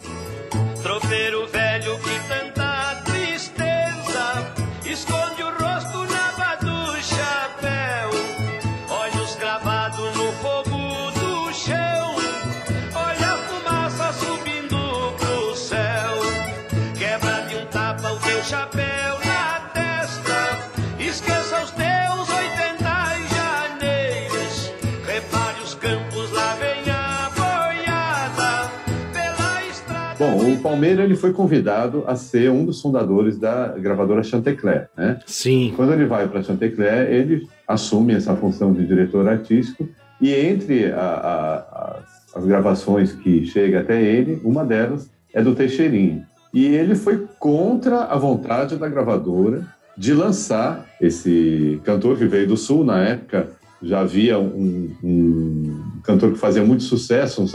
Bom, o Palmeira ele foi convidado a ser um dos fundadores da gravadora Chantecler, né? Sim. Quando ele vai para Chantecler, ele assume essa função de diretor artístico e entre a- a- as, as gravações que chega até ele, uma delas é do Teixeirinho. E ele foi contra a vontade da gravadora de lançar esse cantor que veio do Sul na época. Já havia um, um cantor que fazia muito sucesso, um,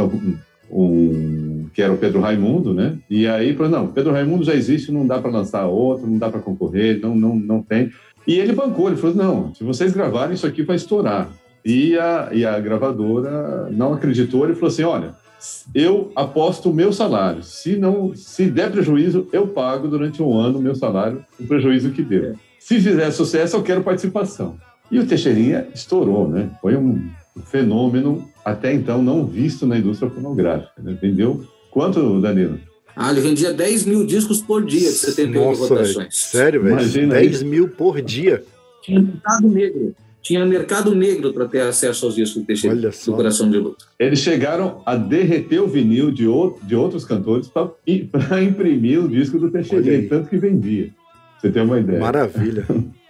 um- que era o Pedro Raimundo, né? E aí falou, não, Pedro Raimundo já existe, não dá para lançar outro, não dá para concorrer, não, não, não tem. E ele bancou, ele falou, não, se vocês gravarem, isso aqui vai estourar. E a, e a gravadora não acreditou, ele falou assim, olha, eu aposto o meu salário. Se não, se der prejuízo, eu pago durante um ano o meu salário, o prejuízo que deu. Se fizer sucesso, eu quero participação. E o Teixeirinha estourou, né? Foi um fenômeno até então não visto na indústria fonográfica. Né? Vendeu quanto, Danilo? Ah, ele vendia 10 mil discos por dia, de 78 Nossa, rotações. Sério, velho? Imagina 10 isso. mil por dia. Tinha mercado negro. Tinha mercado negro para ter acesso aos discos do Teixeira, Olha do só. Coração de Luto. Eles chegaram a derreter o vinil de, ou- de outros cantores para imprimir o disco do Teixeira, aí. tanto que vendia. Você tem uma ideia. Maravilha.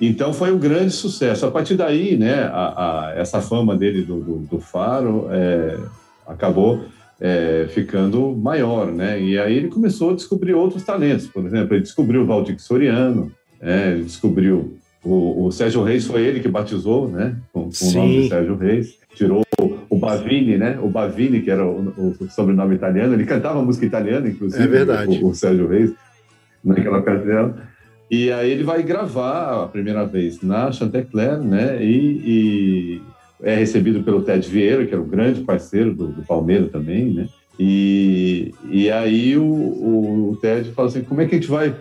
Então foi um grande sucesso. A partir daí, né, a, a- essa fama dele do, do, do Faro é, acabou é, ficando maior, né? E aí ele começou a descobrir outros talentos. Por exemplo, ele descobriu o Valdir Soriano, né? ele descobriu o, o Sérgio Reis, foi ele que batizou, né? Com, com o nome de Sérgio Reis. Tirou o Bavini, né? O Bavini, que era o, o sobrenome italiano. Ele cantava música italiana, inclusive. É verdade. O, o Sérgio Reis, naquela ocasião. E aí ele vai gravar a primeira vez na Chantecler, né? E é recebido pelo Ted Vieira, que era o grande parceiro do, do Palmeiras também, né? E, e aí o, o, o Ted fala assim, como é que a gente vai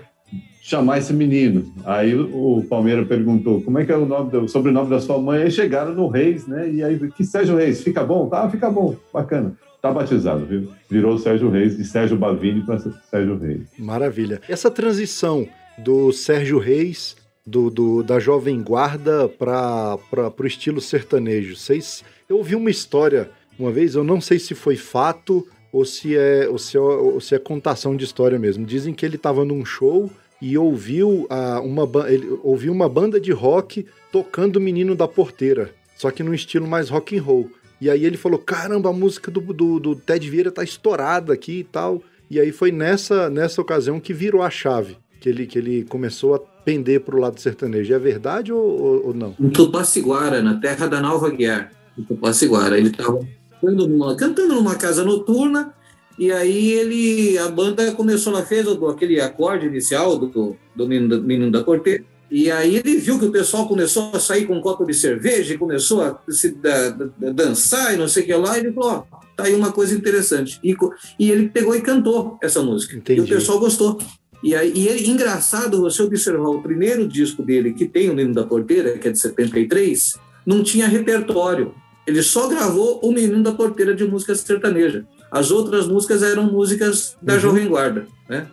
chamar esse menino? Aí o Palmeiras perguntou, como é que é o nome, do, sobrenome da sua mãe? Aí chegaram no Reis, né? E aí, que Sérgio Reis, fica bom? Tá, fica bom, bacana. Tá batizado, viu? Virou Sérgio Reis, de Sérgio Bavini para Sérgio Reis. Maravilha. Essa transição do Sérgio Reis, do, do- da Jovem Guarda para o estilo sertanejo. Vocês, eu ouvi uma história uma vez, eu não sei se foi fato ou se é, ou se é, ou se é contação de história mesmo. Dizem que ele estava num show e ouviu, ah, uma, ele ouviu uma banda de rock tocando o Menino da Porteira, só que num estilo mais rock and roll. E aí ele falou: caramba, a música do, do, do Ted Vieira tá estourada aqui e tal. E aí foi nessa, nessa ocasião que virou a chave, que ele, que ele começou a pender pro lado sertanejo. É verdade ou, ou, não? Em Tupaciguara, na terra da Nalva Guiar. Em Tupaciguara. Ele estava cantando numa, cantando numa casa noturna e aí ele, a banda começou, ela fez o- aquele acorde inicial do, do, menino, da- menino da Corte. E aí ele viu que o pessoal começou a sair com um copo de cerveja e começou a se da- da- dançar e não sei o que lá. E ele falou, ó, tá aí uma coisa interessante. E, e ele pegou e cantou essa música. Entendi. E o pessoal gostou. E aí, e é engraçado você observar o primeiro disco dele, que tem o Menino da Porteira, que é de 73, não tinha repertório. Ele só gravou o Menino da Porteira de música sertaneja. As outras músicas eram músicas da Uhum. Jovem Guarda, né?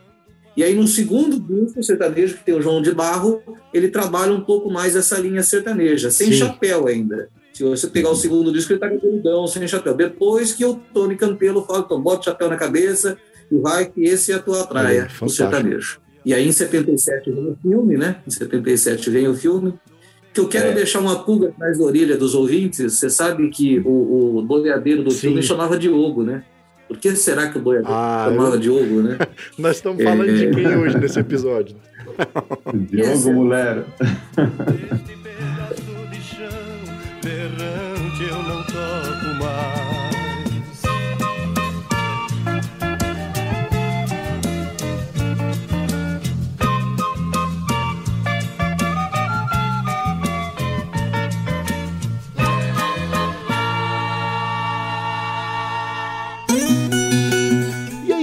E aí no segundo disco sertanejo, que tem o João de Barro, ele trabalha um pouco mais essa linha sertaneja, sem Sim. chapéu ainda. Se você pegar o segundo disco, ele tá cabeludão, sem chapéu. Depois que o Tony Campelo fala, então bota o chapéu na cabeça e vai que esse é a tua praia, É, o sertanejo. E aí em 77 vem o filme, né? Em 77 vem o filme. Que eu quero É. deixar uma pulga atrás da orelha dos ouvintes. Você sabe que o, o boiadeiro do Sim. filme chamava Diogo, né? Por que será que o boiadeiro Ah, chamava eu- Diogo, né? Nós estamos falando de É. quem hoje nesse episódio? Diogo Mulher.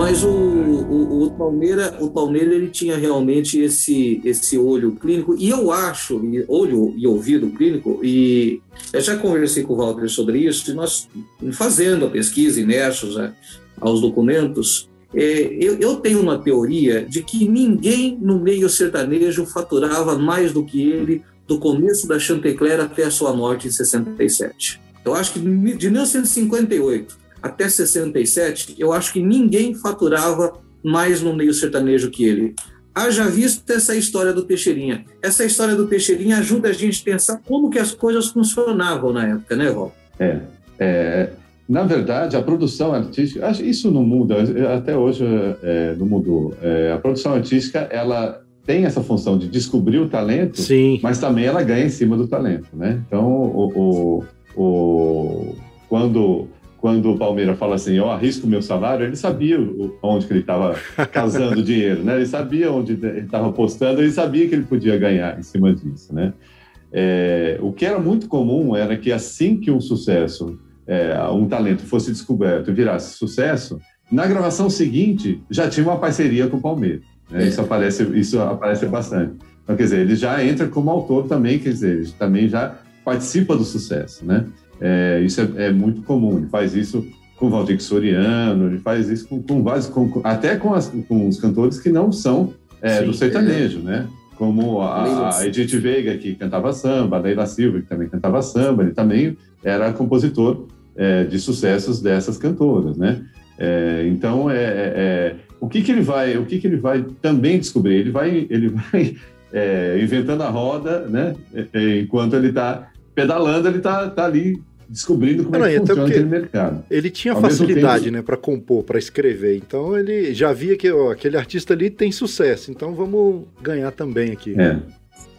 Mas o, o, o Palmeira, o Palmeira ele tinha realmente esse, esse olho clínico, e eu acho, olho e ouvido clínico, e eu já conversei com o Walter sobre isso, e nós, fazendo a pesquisa, imersos a- aos documentos, é, eu, eu tenho uma teoria de que ninguém no meio sertanejo faturava mais do que ele do começo da Chantecler até a sua morte em 67. Eu acho que de 1958 até 67, eu acho que ninguém faturava mais no meio sertanejo que ele. Haja visto essa história do Teixeirinha. Essa história do Teixeirinha ajuda a gente a pensar como que as coisas funcionavam na época, né, Val? É. É, na verdade, a produção artística, isso não muda, até hoje é, não mudou. É, a produção artística, ela tem essa função de descobrir o talento, Sim. mas também ela ganha em cima do talento, né? Então, o, o, o- quando, quando o Palmeiras fala assim, eu arrisco meu salário, ele sabia onde que ele estava casando dinheiro, né? Ele sabia onde ele estava apostando, ele sabia que ele podia ganhar em cima disso, né? É, o que era muito comum era que assim que um sucesso, é, um talento fosse descoberto e virasse sucesso, na gravação seguinte já tinha uma parceria com o Palmeiras. né? Isso, aparece, isso aparece bastante. Então, quer dizer, ele já entra como autor também, quer dizer, ele também já participa do sucesso, né? É, isso é, é muito comum. Ele faz isso com o Valdir Soriano, ele faz isso com, com vários, com- até com, as- com os cantores que não são é, Sim, do sertanejo, né? Como a, a. Edith Veiga, que cantava samba, a Leila Silva, que também cantava samba, ele também era compositor é, de sucessos dessas cantoras, né? É, então, é, é, é, o que que ele vai, o que que ele vai também descobrir? Ele vai, ele vai é, inventando a roda, né? É, é, enquanto ele está pedalando, ele está tá ali descobrindo como Não, é que funciona aquele mercado. Ele tinha Ao facilidade, tempo- né, para compor, para escrever. Então ele já via que ó, aquele artista ali tem sucesso. Então vamos ganhar também aqui. É.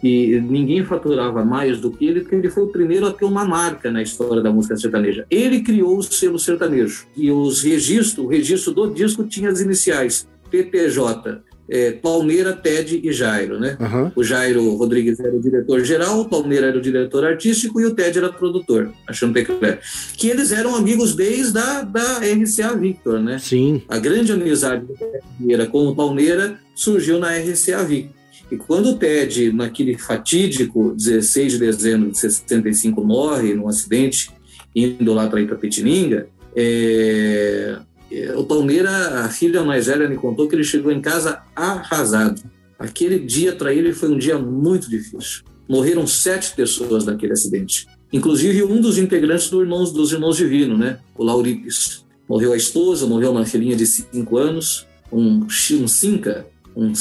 E ninguém faturava mais do que ele, porque ele foi o primeiro a ter uma marca na história da música sertaneja. Ele criou o selo sertanejo. E os registros, o registro do disco tinha as iniciais PPJ, é, Palmeira, Ted e Jairo, né? Aham. O Jairo Rodrigues era o diretor-geral, o Palmeira era o diretor artístico e o Ted era produtor, a Chantecler. Que eles eram amigos desde a da RCA Victor, né? Sim. A grande amizade do Vieira com o Palmeira surgiu na RCA Victor. E quando o Ted, naquele fatídico 16 de dezembro de 65, morre num acidente indo lá para Itapetininga, é, é, o Palmeira, a filha mais velha, me contou que ele chegou em casa arrasado. Aquele dia para ele foi um dia muito difícil. Morreram sete pessoas naquele acidente, inclusive um dos integrantes do irmãos, dos Irmãos Divino, né? o Lauripes. Morreu a esposa, morreu uma filhinha de cinco anos, um, um Cinca, um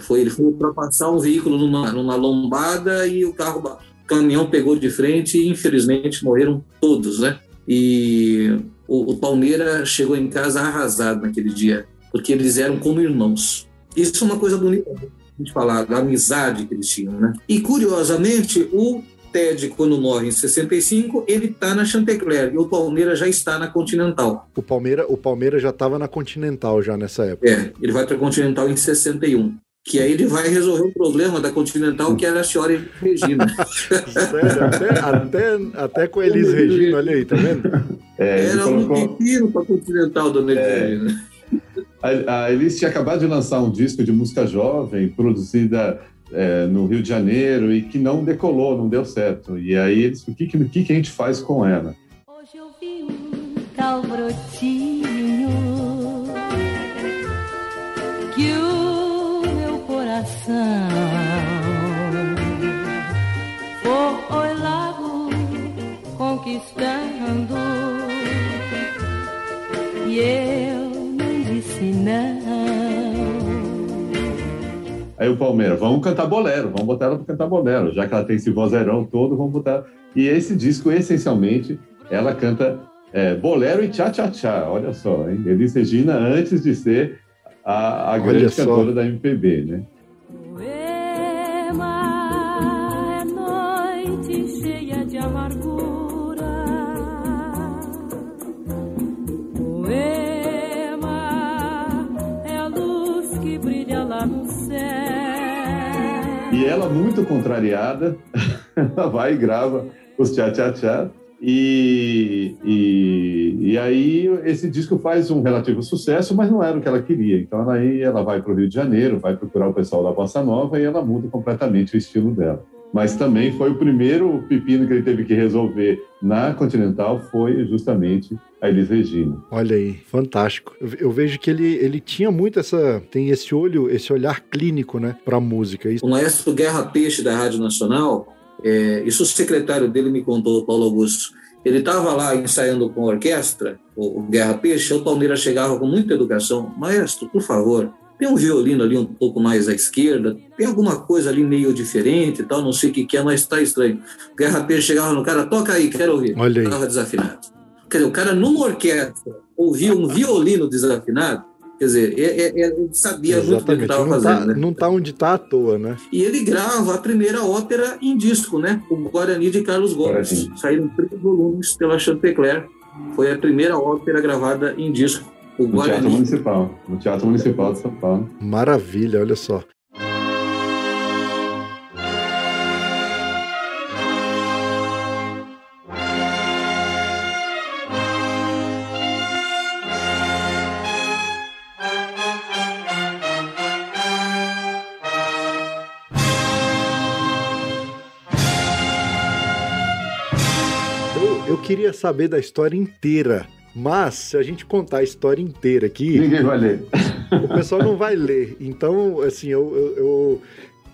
foi, ele foi ultrapassar um veículo numa, numa lombada e o carro, o caminhão pegou de frente e infelizmente morreram todos, né? E o, o Palmeira chegou em casa arrasado naquele dia, porque eles eram como irmãos. Isso é uma coisa bonita a gente falar, da amizade que eles tinham, né? E curiosamente, o Ted, quando morre em 65, ele está na Chantecler e o Palmeira já está na Continental. O Palmeiras, o Palmeiras já estava na Continental já nessa época. É, ele vai para a Continental em 61. Que aí ele vai resolver o problema da Continental, que era a senhora Elis Regina. Sério, até, até, até com a Elis Regina, olha aí, tá vendo? É, Era um colocou- pepino para a Continental, dona Elis É. Regina. A, a Elis tinha acabado de lançar um disco de música jovem, produzida é, no Rio de Janeiro, e que não decolou, não deu certo. E aí eles, o que, que que a gente faz com ela? Palmeiras, vamos cantar bolero, vamos botar ela para cantar bolero, já que ela tem esse vozeirão todo, vamos botar. E esse disco, essencialmente, ela canta é, bolero e tchá-tchá-tchá, olha só, hein? Elis Regina antes de ser a, a grande só. cantora da MPB, né? Ela, muito contrariada, ela vai e grava os tchá-tchá-tchá. E, e, e aí esse disco faz um relativo sucesso, mas não era o que ela queria. Então aí ela vai para o Rio de Janeiro, vai procurar o pessoal da Bossa Nova e ela muda completamente o estilo dela. Mas também foi o primeiro pepino que ele teve que resolver na Continental foi justamente a Elis Regina. Olha aí, fantástico. Eu, eu vejo que ele, ele tinha muito essa. Tem esse olho, esse olhar clínico, né, pra música. Isso, O maestro Guerra Peixe da Rádio Nacional, é, isso o secretário dele me contou, Paulo Augusto. Ele estava lá ensaiando com a orquestra, o, Guerra Peixe, o Palmeiras chegava com muita educação. Maestro, por favor, tem um violino ali um pouco mais à esquerda, tem alguma coisa ali meio diferente e tal, não sei o que, que é, mas está estranho. O Guerra Peixe chegava no cara, toca aí, quero ouvir. Olha aí. Estava desafinado. Quer dizer, o cara numa orquestra ouvia um violino desafinado, quer dizer, é, é, é, ele sabia muito bem o que estava não fazendo. tá, né? não tá onde tá à toa, né? E ele grava a primeira ópera em disco, né? O Guarani de Carlos Gomes. Saíram três volumes pela Chantecler. Foi a primeira ópera gravada em disco. O No Teatro Guarani. Municipal. No Teatro Municipal de São Paulo. Maravilha, olha só. Eu queria saber da história inteira, mas se a gente contar a história inteira aqui, Ninguém vai ler. o pessoal não vai ler. Então, assim, eu, eu- eu-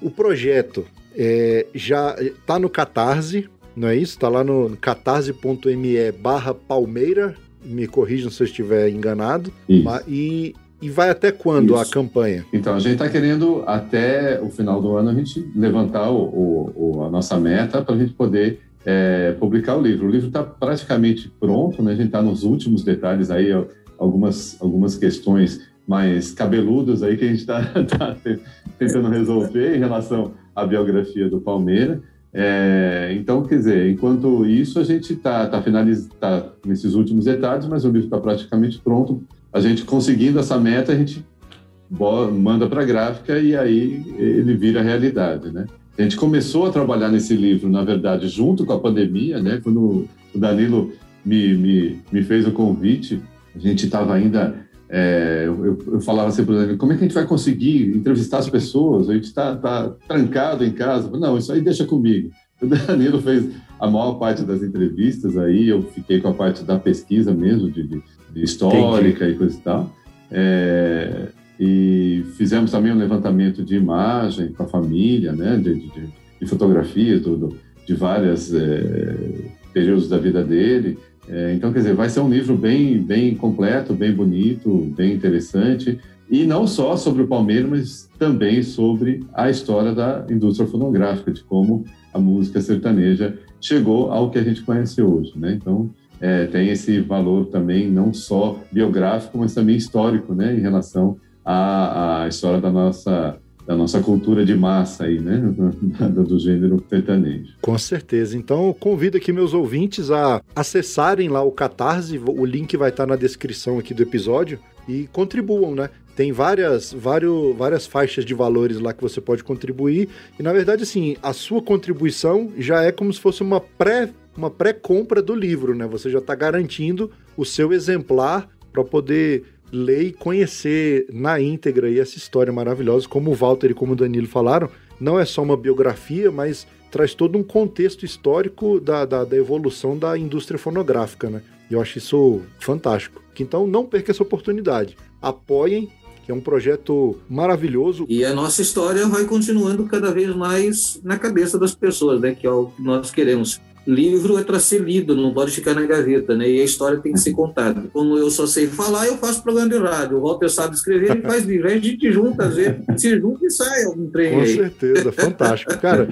o projeto é, já tá no Catarse, não é isso? Tá lá no catarse.me barra Palmeira, me corrijam se eu estiver enganado. Isso. Ma- E, e vai até quando a Isso. campanha? Então, a gente está querendo, até o final do ano, a gente levantar o, o- o- a nossa meta para a gente poder é, publicar o livro. O livro está praticamente pronto, né? a gente está nos últimos detalhes aí, algumas, algumas questões mais cabeludas aí que a gente está tentando resolver em relação à biografia do Palmeira. É, então, quer dizer, enquanto isso, a gente está tá finaliz- tá nesses últimos detalhes, mas o livro está praticamente pronto. A gente conseguindo essa meta, a gente manda para a gráfica e aí ele vira realidade, né? A gente começou a trabalhar nesse livro, na verdade, junto com a pandemia, né? Quando o Danilo me, me, me fez o convite, a gente estava ainda... é, eu, eu- falava assim para o Danilo, como é que a gente vai conseguir entrevistar as pessoas? A gente está tá trancado em casa. Não, isso aí deixa comigo. O Danilo fez a maior parte das entrevistas aí, eu fiquei com a parte da pesquisa mesmo, de, de- histórica e coisa e tal. É, e fizemos também um levantamento de imagem com a família, né, de, de, de- fotografias do, do- de vários períodos da vida dele. É, então, quer dizer, vai ser um livro bem, bem completo, bem bonito, bem interessante. E não só sobre o Palmeiras, mas também sobre a história da indústria fonográfica, de como a música sertaneja chegou ao que a gente conhece hoje, né? Então, é, tem esse valor também não só biográfico, mas também histórico, né, em relação à, à história da nossa da nossa cultura de massa aí, né, do, gênero sertanejo. Com certeza. Então, convido aqui meus ouvintes a acessarem lá o Catarse, o link vai estar na descrição aqui do episódio e contribuam, né? Tem várias, vários, várias faixas de valores lá que você pode contribuir e na verdade assim, a sua contribuição já é como se fosse uma pré uma pré-compra do livro, né? Você já está garantindo o seu exemplar para poder ler e conhecer na íntegra aí essa história maravilhosa, como o Walter e como o Danilo falaram, não é só uma biografia, mas traz todo um contexto histórico da, da, da evolução da indústria fonográfica, né? Eu acho isso fantástico. Então não perca essa oportunidade. Apoiem, que é um projeto maravilhoso. E a nossa história vai continuando cada vez mais na cabeça das pessoas, né? Que é o que nós queremos. Livro é para ser lido, não pode ficar na gaveta, né? E a história tem que ser contada. Como eu só sei falar, eu faço programa de rádio. O Walter sabe escrever, ele faz livro. Aí a gente junta, às vezes, se junta e sai algum trem Com certeza, fantástico. Cara,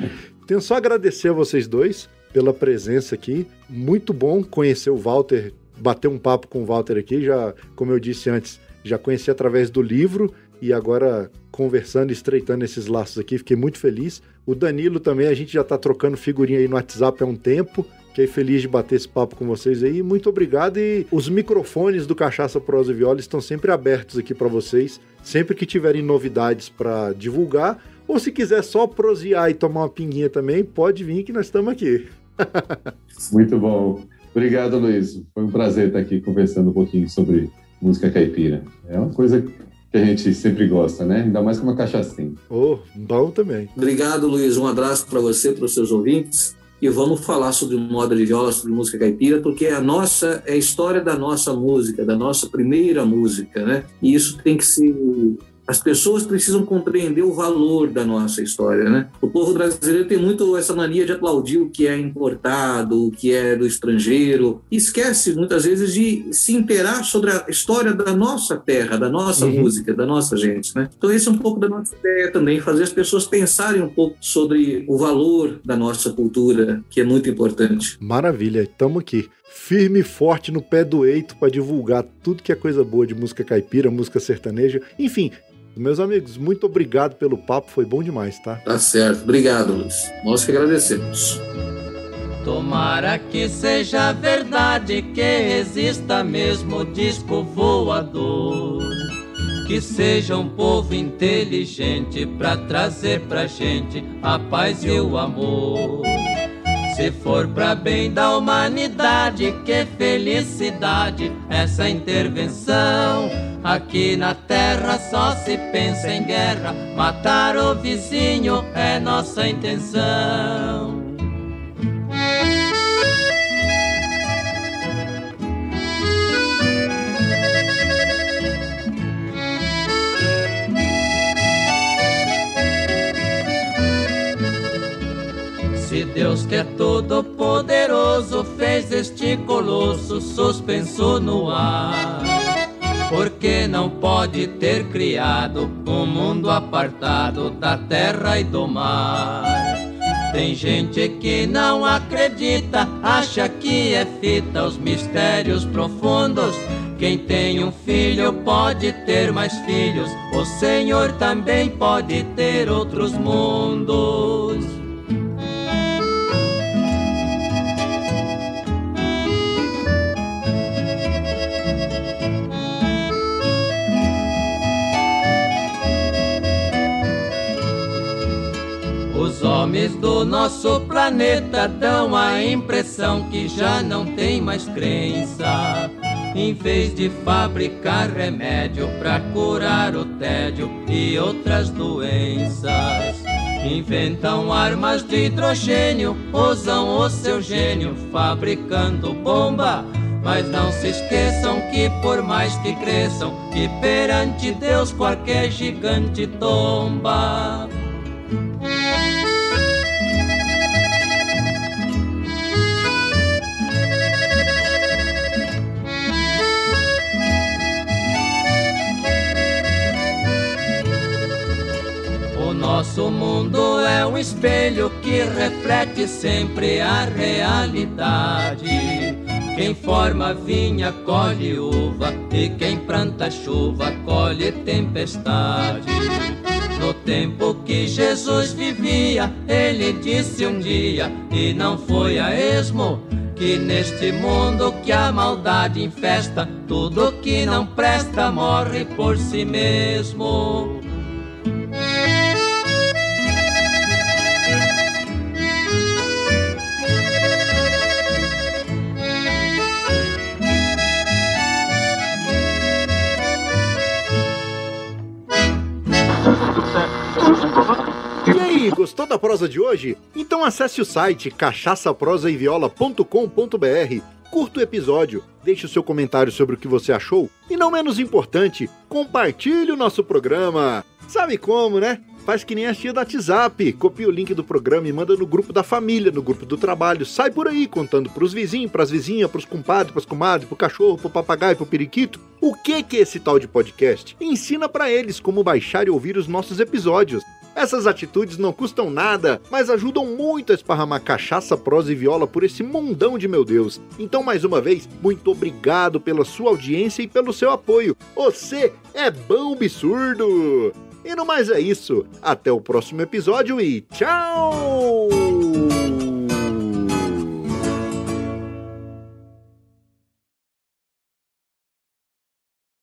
tenho só agradecer a vocês dois pela presença aqui. Muito bom conhecer o Walter, bater um papo com o Walter aqui. Já, como eu disse antes, já conheci através do livro e agora conversando estreitando esses laços aqui, fiquei muito feliz. O Danilo também, a gente já tá trocando figurinha aí no WhatsApp há um tempo. Fiquei feliz de bater esse papo com vocês aí. Muito obrigado. E os microfones do Cachaça Prosa e Viola estão sempre abertos aqui para vocês. Sempre que tiverem novidades para divulgar, ou se quiser só prosear e tomar uma pinguinha também, pode vir que nós estamos aqui. Muito bom. Obrigado, Luiz. Foi um prazer estar aqui conversando um pouquinho sobre música caipira. É uma coisa que a gente sempre gosta, né? Ainda mais com uma cachaçinha. Oh, bom também. Obrigado, Luiz. Um abraço para você, para os seus ouvintes. E vamos falar sobre moda de viola, sobre música caipira, porque a nossa é a história da nossa música, da nossa primeira música, né? E isso tem que ser As pessoas precisam compreender o valor da nossa história, né? O povo brasileiro tem muito essa mania de aplaudir o que é importado, o que é do estrangeiro, e esquece muitas vezes de se inteirar sobre a história da nossa terra, da nossa Uhum. música, da nossa gente, né? Então esse é um pouco da nossa ideia também, fazer as pessoas pensarem um pouco sobre o valor da nossa cultura, que é muito importante. Maravilha, tamo aqui. Firme e forte no pé do eito para divulgar tudo que é coisa boa de música caipira, música sertaneja, enfim. Meus amigos, muito obrigado pelo papo, foi bom demais, tá? Tá certo. Obrigado, Luiz. Nós que agradecemos. Tomara que seja verdade que exista mesmo o disco voador. Que seja um povo inteligente pra trazer pra gente a paz e o amor. Se for pra bem da humanidade, que felicidade essa intervenção. Aqui na terra só se pensa em guerra, matar o vizinho é nossa intenção. Que é todo poderoso fez este colosso suspenso no ar, porque não pode ter criado um mundo apartado da terra e do mar? Tem gente que não acredita, acha que é fita os mistérios profundos. Quem tem um filho pode ter mais filhos, o Senhor também pode ter outros mundos. Homens do nosso planeta dão a impressão que já não tem mais crença. Em vez de fabricar remédio para curar o tédio e outras doenças, inventam armas de hidrogênio, usam o seu gênio fabricando bomba. Mas não se esqueçam que por mais que cresçam, que perante Deus qualquer gigante tomba. Nosso mundo é um espelho que reflete sempre a realidade. Quem forma vinha colhe uva e quem planta chuva colhe tempestade. No tempo que Jesus vivia, ele disse um dia, e não foi a esmo, que neste mundo que a maldade infesta, tudo que não presta morre por si mesmo. Gostou da prosa de hoje? Então acesse o site cachaçaprosaeviola.com.br, curta o episódio, deixe o seu comentário sobre o que você achou e, não menos importante, compartilhe o nosso programa. Sabe como, né? Faz que nem a tia do WhatsApp, copia o link do programa e manda no grupo da família, no grupo do trabalho. Sai por aí contando pros vizinhos, pras vizinhas, pros compadres, pras comadres, pro cachorro, pro papagaio, pro periquito. O que que é esse tal de podcast? Ensina pra eles como baixar e ouvir os nossos episódios. Essas atitudes não custam nada, mas ajudam muito a esparramar cachaça, prosa e viola por esse mundão de meu Deus. Então, mais uma vez, muito obrigado pela sua audiência e pelo seu apoio. Você é bom absurdo! E no mais é isso. Até o próximo episódio e tchau!